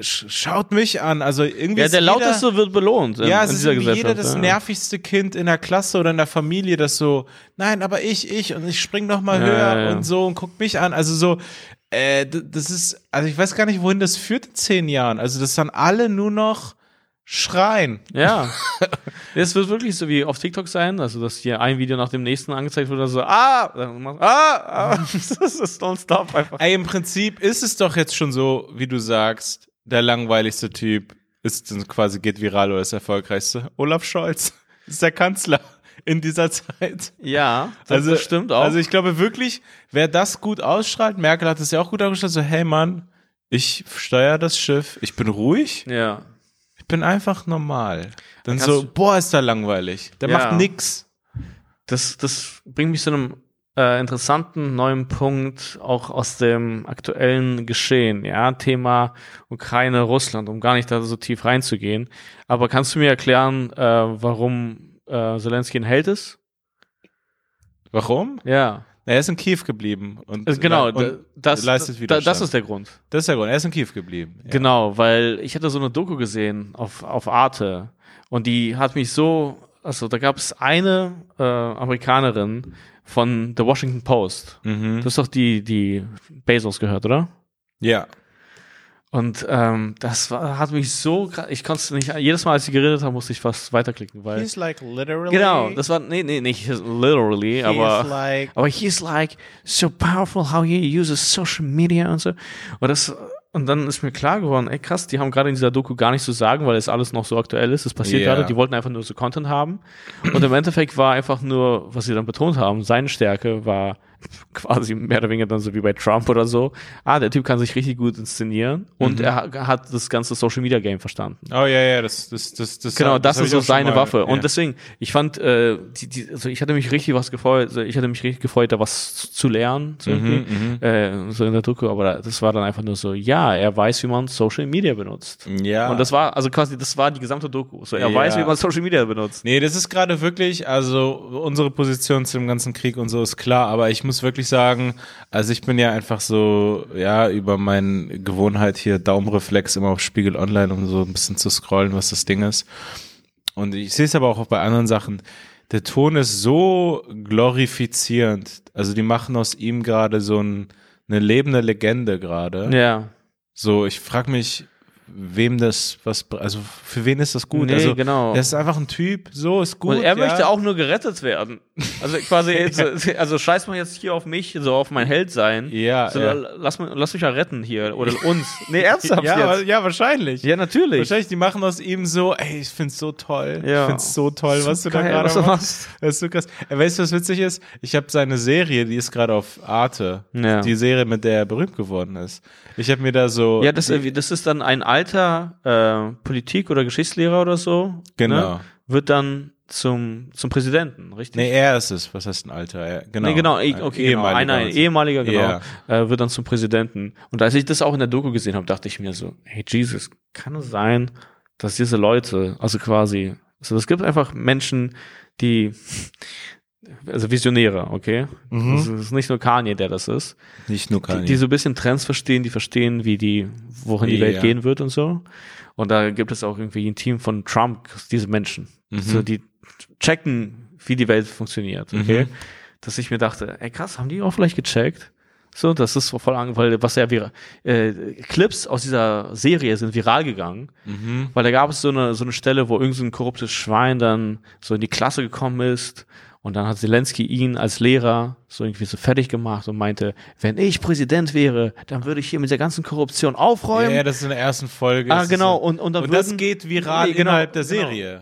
[SPEAKER 2] schaut mich an, also irgendwie
[SPEAKER 1] ja, der
[SPEAKER 2] jeder-
[SPEAKER 1] Lauteste wird belohnt in,
[SPEAKER 2] ja, es ist jeder das
[SPEAKER 1] ja.
[SPEAKER 2] nervigste Kind in der Klasse oder in der Familie, das so, nein, aber ich, ich und ich spring noch mal
[SPEAKER 1] Ja,
[SPEAKER 2] höher
[SPEAKER 1] ja,
[SPEAKER 2] und so und guckt mich an. Also so, äh, das ist, also ich weiß gar nicht, wohin das führt in zehn Jahren. Also das dann alle nur noch schreien.
[SPEAKER 1] Ja. Es wird wirklich so wie auf TikTok sein, also dass hier ein Video nach dem nächsten angezeigt wird, so, ah, ah, ah, das ist nonstop einfach.
[SPEAKER 2] Ey, im Prinzip ist es doch jetzt schon so, wie du sagst, der langweiligste Typ ist dann quasi geht viral oder ist der erfolgreichste. Olaf Scholz ist der Kanzler in dieser Zeit.
[SPEAKER 1] Ja, das, das stimmt auch.
[SPEAKER 2] Also ich glaube wirklich, wer das gut ausstrahlt, Merkel hat es ja auch gut ausgestrahlt, so hey Mann, ich steuere das Schiff, ich bin ruhig,
[SPEAKER 1] ja.
[SPEAKER 2] ich bin einfach normal. Dann
[SPEAKER 1] Kannst
[SPEAKER 2] so, boah, ist da langweilig. Der
[SPEAKER 1] Ja.
[SPEAKER 2] macht nix.
[SPEAKER 1] Das, das bringt mich zu einem äh, interessanten neuen Punkt, auch aus dem aktuellen Geschehen, ja, Thema Ukraine, Russland, um gar nicht da so tief reinzugehen. Aber kannst du mir erklären, äh, warum äh, Zelensky ein Held ist?
[SPEAKER 2] Warum?
[SPEAKER 1] Ja,
[SPEAKER 2] Er ist in Kiew geblieben und,
[SPEAKER 1] also genau,
[SPEAKER 2] und
[SPEAKER 1] da- das,
[SPEAKER 2] leistet Widerstand.
[SPEAKER 1] das ist der Grund.
[SPEAKER 2] Das ist der Grund. Er ist in Kiew geblieben. Ja.
[SPEAKER 1] Genau, weil ich hatte so eine Doku gesehen auf, auf Arte und die hat mich so, also da gab es eine äh, Amerikanerin von The Washington Post.
[SPEAKER 2] Mhm.
[SPEAKER 1] Das ist doch die, die Bezos gehört, oder?
[SPEAKER 2] Ja.
[SPEAKER 1] Und ähm, das war, hat mich so, ich konnte es nicht, jedes Mal, als sie geredet haben, musste ich fast weiterklicken, weil.
[SPEAKER 2] He's like literally.
[SPEAKER 1] Genau, das war, nee, nee, nicht literally,
[SPEAKER 2] He's
[SPEAKER 1] aber.
[SPEAKER 2] like.
[SPEAKER 1] Aber he's like so powerful how he uses social media und so. Und das, und dann ist mir klar geworden, ey krass, die haben gerade in dieser Doku gar nicht zu sagen, weil es alles noch so aktuell ist. Es passiert
[SPEAKER 2] Ja.
[SPEAKER 1] gerade, die wollten einfach nur so Content haben. Und im Endeffekt war einfach nur, was sie dann betont haben, seine Stärke war quasi mehr oder weniger dann so wie bei Trump oder so. Ah, der Typ kann sich richtig gut inszenieren und
[SPEAKER 2] Mhm.
[SPEAKER 1] er ha- hat das ganze Social Media Game verstanden.
[SPEAKER 2] Oh ja, ja, das, das, das, das.
[SPEAKER 1] Genau, das,
[SPEAKER 2] hab
[SPEAKER 1] ist so seine
[SPEAKER 2] mal-
[SPEAKER 1] Waffe.
[SPEAKER 2] Ja.
[SPEAKER 1] Und deswegen, ich fand, äh, die, die, also ich hatte mich richtig was gefreut, also ich hatte mich richtig gefreut, da was zu- lernen, so,
[SPEAKER 2] Mhm,
[SPEAKER 1] irgendwie, äh, so in der Doku, aber das war dann einfach nur so, ja, er weiß, wie man Social Media benutzt.
[SPEAKER 2] ja.
[SPEAKER 1] Und das war, also quasi, das war die gesamte Doku. So, er
[SPEAKER 2] Ja.
[SPEAKER 1] weiß, wie man Social Media benutzt.
[SPEAKER 2] Nee, das ist gerade wirklich, also unsere Position zu dem ganzen Krieg und so ist klar, aber ich muss wirklich sagen, also ich bin ja einfach so, ja, über meine Gewohnheit hier Daumenreflex immer auf Spiegel Online, um so ein bisschen zu scrollen, was das Ding ist. Und ich sehe es aber auch bei anderen Sachen. Der Ton ist so glorifizierend. Also die machen aus ihm gerade so ein, eine lebende Legende gerade.
[SPEAKER 1] Ja.
[SPEAKER 2] So, ich frage mich, wem das was, also für wen ist das gut?
[SPEAKER 1] Nee,
[SPEAKER 2] also,
[SPEAKER 1] genau.
[SPEAKER 2] Er ist einfach ein Typ, so ist gut.
[SPEAKER 1] Und er
[SPEAKER 2] ja.
[SPEAKER 1] möchte auch nur gerettet werden. Also quasi, jetzt, also scheiß mal jetzt hier auf mich, so auf mein Held sein.
[SPEAKER 2] Ja,
[SPEAKER 1] so,
[SPEAKER 2] ja.
[SPEAKER 1] Lass, lass mich ja retten hier. Oder uns. Nee, ernsthaft
[SPEAKER 2] ja,
[SPEAKER 1] jetzt.
[SPEAKER 2] ja, wahrscheinlich.
[SPEAKER 1] Ja, natürlich.
[SPEAKER 2] Wahrscheinlich, die machen aus ihm so, ey, ich find's so toll.
[SPEAKER 1] Ja.
[SPEAKER 2] Ich find's so toll, was du da
[SPEAKER 1] Geil,
[SPEAKER 2] gerade
[SPEAKER 1] was du
[SPEAKER 2] machst.
[SPEAKER 1] machst.
[SPEAKER 2] Das ist so krass. Weißt du, was witzig ist? Ich habe seine Serie, die ist gerade auf Arte.
[SPEAKER 1] Ja.
[SPEAKER 2] Die Serie, mit der er berühmt geworden ist. Ich habe mir da so.
[SPEAKER 1] Ja, das, das ist dann ein alter äh, Politik- oder Geschichtslehrer oder so.
[SPEAKER 2] Genau.
[SPEAKER 1] Ne? Wird dann zum, zum Präsidenten, richtig?
[SPEAKER 2] Nee, er ist es. Was heißt ein Alter? Er, genau.
[SPEAKER 1] Nee, genau,
[SPEAKER 2] Ein
[SPEAKER 1] okay, genau.
[SPEAKER 2] ehemaliger
[SPEAKER 1] Einer, ein ehemaliger, genau,
[SPEAKER 2] Ja.
[SPEAKER 1] äh, wird dann zum Präsidenten. Und als ich das auch in der Doku gesehen habe, dachte ich mir so, hey Jesus, kann es sein, dass diese Leute, also quasi, also es gibt einfach Menschen, die, also Visionäre, okay?
[SPEAKER 2] Mhm.
[SPEAKER 1] Es ist nicht nur Kanye, der das ist.
[SPEAKER 2] Nicht nur
[SPEAKER 1] die,
[SPEAKER 2] Kanye.
[SPEAKER 1] die so ein bisschen Trends verstehen, die verstehen, wie die, wohin die
[SPEAKER 2] Ja.
[SPEAKER 1] Welt gehen wird und so. Und da gibt es auch irgendwie ein Team von Trump, diese Menschen,
[SPEAKER 2] Mhm.
[SPEAKER 1] so die checken, wie die Welt funktioniert, okay?
[SPEAKER 2] Mhm.
[SPEAKER 1] Dass ich mir dachte, ey krass, haben die auch vielleicht gecheckt? So, das ist voll an, weil was ja vira- äh, Clips aus dieser Serie sind viral gegangen,
[SPEAKER 2] mhm.
[SPEAKER 1] weil da gab es so eine so eine Stelle, wo irgendein so korruptes Schwein dann so in die Klasse gekommen ist und dann hat Zelensky ihn als Lehrer so irgendwie so fertig gemacht und meinte, wenn ich Präsident wäre, dann würde ich hier mit der ganzen Korruption aufräumen.
[SPEAKER 2] ja, das ist in der ersten Folge.
[SPEAKER 1] ah, genau. Und, und dann
[SPEAKER 2] Und
[SPEAKER 1] würden,
[SPEAKER 2] das geht viral
[SPEAKER 1] Nee, genau,
[SPEAKER 2] innerhalb der
[SPEAKER 1] genau.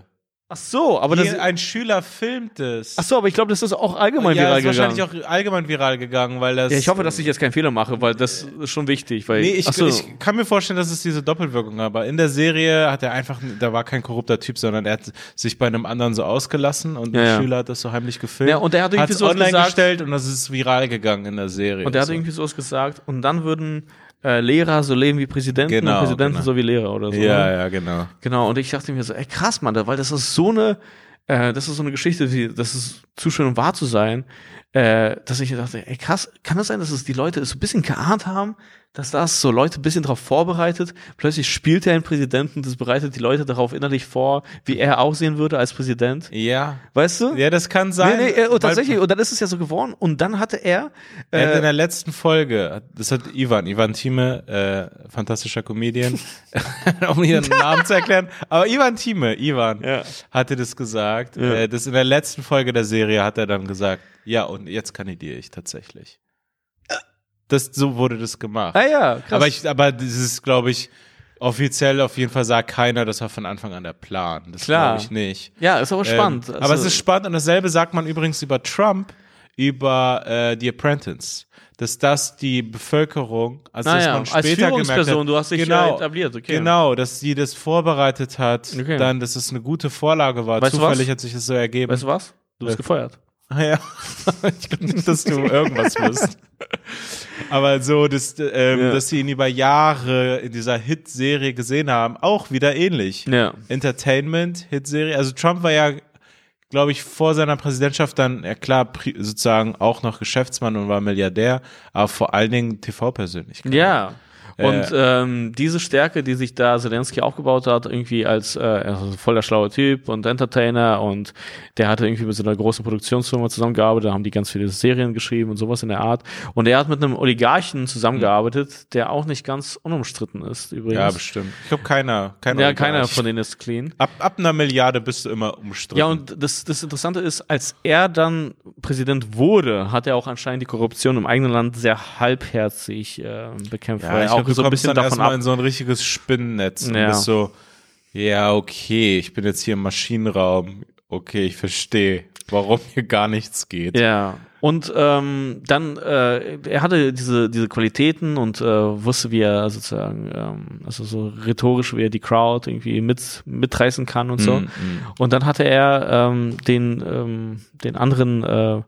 [SPEAKER 1] Ach so, aber das,
[SPEAKER 2] ein Schüler filmt es.
[SPEAKER 1] ach so, aber ich glaube, das ist auch allgemein
[SPEAKER 2] ja,
[SPEAKER 1] viral
[SPEAKER 2] ist
[SPEAKER 1] gegangen.
[SPEAKER 2] wahrscheinlich auch allgemein viral gegangen, weil das.
[SPEAKER 1] ja, ich hoffe, dass ich jetzt keinen Fehler mache, weil das ist schon wichtig, weil
[SPEAKER 2] Nee, ich,
[SPEAKER 1] so,
[SPEAKER 2] ich kann mir vorstellen, dass es diese Doppelwirkung war. Aber in der Serie hat er einfach, da war kein korrupter Typ, sondern er hat sich bei einem anderen so ausgelassen und
[SPEAKER 1] Ja,
[SPEAKER 2] der
[SPEAKER 1] ja.
[SPEAKER 2] Schüler hat das so heimlich gefilmt.
[SPEAKER 1] Ja, und er hat irgendwie sowas
[SPEAKER 2] online
[SPEAKER 1] gesagt-
[SPEAKER 2] gestellt und das ist viral gegangen in der Serie.
[SPEAKER 1] Und der hat
[SPEAKER 2] so.
[SPEAKER 1] irgendwie sowas gesagt. Und dann würden äh, Lehrer so leben wie Präsidenten
[SPEAKER 2] Genau,
[SPEAKER 1] und Präsidenten
[SPEAKER 2] genau.
[SPEAKER 1] so wie Lehrer oder so.
[SPEAKER 2] Ja,
[SPEAKER 1] ne?
[SPEAKER 2] ja, genau.
[SPEAKER 1] Genau. Und ich dachte mir so, ey krass, Mann, weil das ist so eine, äh, das ist so eine Geschichte, die, das ist zu schön, um wahr zu sein. Äh, dass ich dachte, ey krass, kann das sein, dass es die Leute es so ein bisschen geahnt haben, dass das so Leute ein bisschen darauf vorbereitet? Plötzlich spielt er einen Präsidenten, das bereitet die Leute darauf innerlich vor, wie er aussehen würde als Präsident.
[SPEAKER 2] Ja.
[SPEAKER 1] Weißt du?
[SPEAKER 2] Ja, das kann sein.
[SPEAKER 1] Nee, nee, äh, und
[SPEAKER 2] weil-
[SPEAKER 1] tatsächlich, und dann ist es ja so geworden. Und dann hatte er,
[SPEAKER 2] Er hat in
[SPEAKER 1] äh,
[SPEAKER 2] der letzten Folge, das hat Ivan, Ivan Thieme, äh, fantastischer Comedian, um ihren Namen zu erklären, aber Ivan Thieme, Ivan,
[SPEAKER 1] Ja.
[SPEAKER 2] hatte das gesagt,
[SPEAKER 1] Ja.
[SPEAKER 2] äh, das in der letzten Folge der Serie hat er dann gesagt, ja, und jetzt kandidiere ich tatsächlich. Das, so wurde das gemacht.
[SPEAKER 1] ah ja, krass.
[SPEAKER 2] aber ich, aber das ist, glaube ich, offiziell auf jeden Fall sagt keiner, das war von Anfang an der Plan. Das glaube ich nicht.
[SPEAKER 1] ja, ist aber spannend.
[SPEAKER 2] Ähm,
[SPEAKER 1] Also-
[SPEAKER 2] aber es ist spannend und dasselbe sagt man übrigens über Trump, über äh, The Apprentice. Dass das die Bevölkerung, also dass
[SPEAKER 1] Naja,
[SPEAKER 2] man
[SPEAKER 1] als
[SPEAKER 2] später gemerkt
[SPEAKER 1] Führungsperson,
[SPEAKER 2] hat,
[SPEAKER 1] du hast dich ja
[SPEAKER 2] genau,
[SPEAKER 1] etabliert, okay.
[SPEAKER 2] Genau, dass sie das vorbereitet hat,
[SPEAKER 1] Okay.
[SPEAKER 2] dann, dass es eine gute Vorlage war.
[SPEAKER 1] Weißt
[SPEAKER 2] Zufällig hat sich das so ergeben.
[SPEAKER 1] weißt du was? Du bist
[SPEAKER 2] Äh,
[SPEAKER 1] gefeuert.
[SPEAKER 2] Ah, ja. ich glaube nicht, dass du irgendwas wirst. Aber so, dass, ähm,
[SPEAKER 1] Ja.
[SPEAKER 2] dass sie ihn über Jahre in dieser Hit-Serie gesehen haben, auch wieder ähnlich.
[SPEAKER 1] Ja.
[SPEAKER 2] Entertainment, Hitserie. Also Trump war ja, glaube ich, vor seiner Präsidentschaft dann, ja klar, sozusagen auch noch Geschäftsmann und war Milliardär, aber vor allen Dingen TV-Persönlichkeit.
[SPEAKER 1] Ja. Und
[SPEAKER 2] Äh.
[SPEAKER 1] ähm, diese Stärke, die sich da Zelensky aufgebaut hat, irgendwie als äh, also voll der schlaue Typ und Entertainer und der hatte irgendwie mit so einer großen Produktionsfirma zusammengearbeitet, da haben die ganz viele Serien geschrieben und sowas in der Art. Und er hat mit einem Oligarchen zusammengearbeitet, der auch nicht ganz unumstritten ist übrigens.
[SPEAKER 2] Ja, bestimmt. Ich glaube, keiner, keiner.
[SPEAKER 1] ja, keiner von denen ist clean.
[SPEAKER 2] Ab, ab einer Milliarde bist du immer umstritten.
[SPEAKER 1] Ja, und das, das Interessante ist, als er dann Präsident wurde, hat er auch anscheinend die Korruption im eigenen Land sehr halbherzig äh, bekämpft.
[SPEAKER 2] ja,
[SPEAKER 1] auch
[SPEAKER 2] du
[SPEAKER 1] so ein bisschen
[SPEAKER 2] dann
[SPEAKER 1] davon
[SPEAKER 2] erstmal
[SPEAKER 1] ab.
[SPEAKER 2] in so ein richtiges Spinnennetz und
[SPEAKER 1] Ja.
[SPEAKER 2] bist so, ja, okay, ich bin jetzt hier im Maschinenraum. Okay, ich verstehe, warum hier gar nichts geht.
[SPEAKER 1] Ja. Und ähm, dann, äh, er hatte diese, diese Qualitäten und äh, wusste, wie er sozusagen, ähm, also so rhetorisch, wie er die Crowd irgendwie mit, mitreißen kann und so.
[SPEAKER 2] Mm, mm.
[SPEAKER 1] Und dann hatte er ähm, den, ähm, den anderen äh,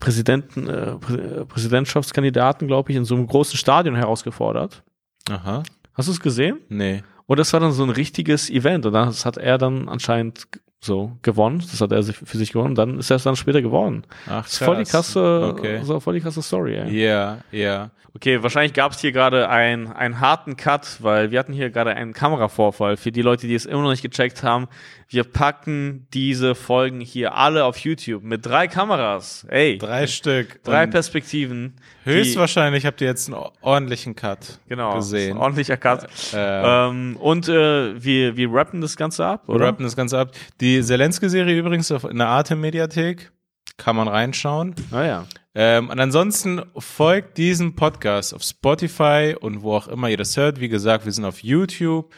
[SPEAKER 1] Präsidenten, äh, Prä Präsidentschaftskandidaten, glaube ich, in so einem großen Stadion herausgefordert.
[SPEAKER 2] Aha.
[SPEAKER 1] Hast du es gesehen?
[SPEAKER 2] Nee.
[SPEAKER 1] Und das war dann so ein richtiges Event und das hat er dann anscheinend so gewonnen. Das hat er sich für sich gewonnen. Und dann ist er es dann später geworden.
[SPEAKER 2] Ach,
[SPEAKER 1] Das ist voll die
[SPEAKER 2] krass.
[SPEAKER 1] krasse,
[SPEAKER 2] Okay.
[SPEAKER 1] so voll die krasse Story, ey.
[SPEAKER 2] Ja, ja.
[SPEAKER 1] Okay, wahrscheinlich gab es hier gerade ein, einen harten Cut, weil wir hatten hier gerade einen Kameravorfall. Für die Leute, die es immer noch nicht gecheckt haben, wir packen diese Folgen hier alle auf YouTube mit drei Kameras. Ey, drei,
[SPEAKER 2] Stück.
[SPEAKER 1] drei
[SPEAKER 2] Und
[SPEAKER 1] Perspektiven.
[SPEAKER 2] Höchstwahrscheinlich habt ihr jetzt einen ordentlichen Cut
[SPEAKER 1] genau,
[SPEAKER 2] gesehen.
[SPEAKER 1] ordentlicher Cut.
[SPEAKER 2] Äh,
[SPEAKER 1] Ähm, und äh, wir, wir rappen das Ganze ab,
[SPEAKER 2] wir
[SPEAKER 1] oder?
[SPEAKER 2] rappen das Ganze ab. Die Zelensky-Serie übrigens auf, in der Arte-Mediathek. Kann man reinschauen.
[SPEAKER 1] Ah ja.
[SPEAKER 2] Ähm, und ansonsten folgt diesem Podcast auf Spotify und wo auch immer ihr das hört. Wie gesagt, wir sind auf YouTube.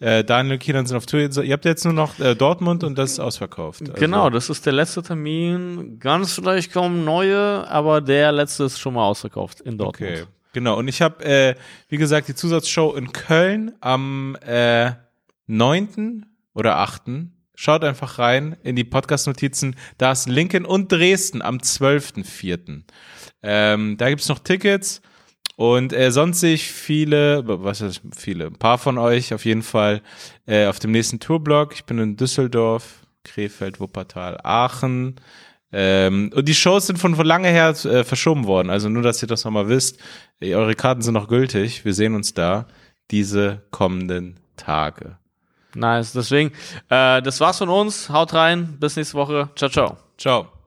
[SPEAKER 2] Äh, Daniel und Kieran sind auf Twitter. Ihr habt jetzt nur noch äh, Dortmund und das ist ausverkauft. Also,
[SPEAKER 1] Genau, das ist der letzte Termin. Ganz vielleicht kommen neue, aber der letzte ist schon mal ausverkauft in Dortmund.
[SPEAKER 2] Okay, genau. Und ich habe, äh, wie gesagt, die Zusatzshow in Köln am äh, 9. oder 8. Schaut einfach rein in die Podcast-Notizen. Da ist Lincoln und Dresden am 12.04. Ähm, da gibt's noch Tickets. Und äh, sonst sehe ich viele, was heißt viele, ein paar von euch auf jeden Fall äh, auf dem nächsten Tourblock. Ich bin in Düsseldorf, Krefeld, Wuppertal, Aachen. Ähm, und die Shows sind von, von lange her äh, verschoben worden. Also nur, dass ihr das nochmal wisst. Äh, Eure Karten sind noch gültig. Wir sehen uns da diese kommenden Tage.
[SPEAKER 1] Nice, deswegen, äh, das war's von uns. Haut rein, bis nächste Woche. Ciao, ciao.
[SPEAKER 2] Ciao.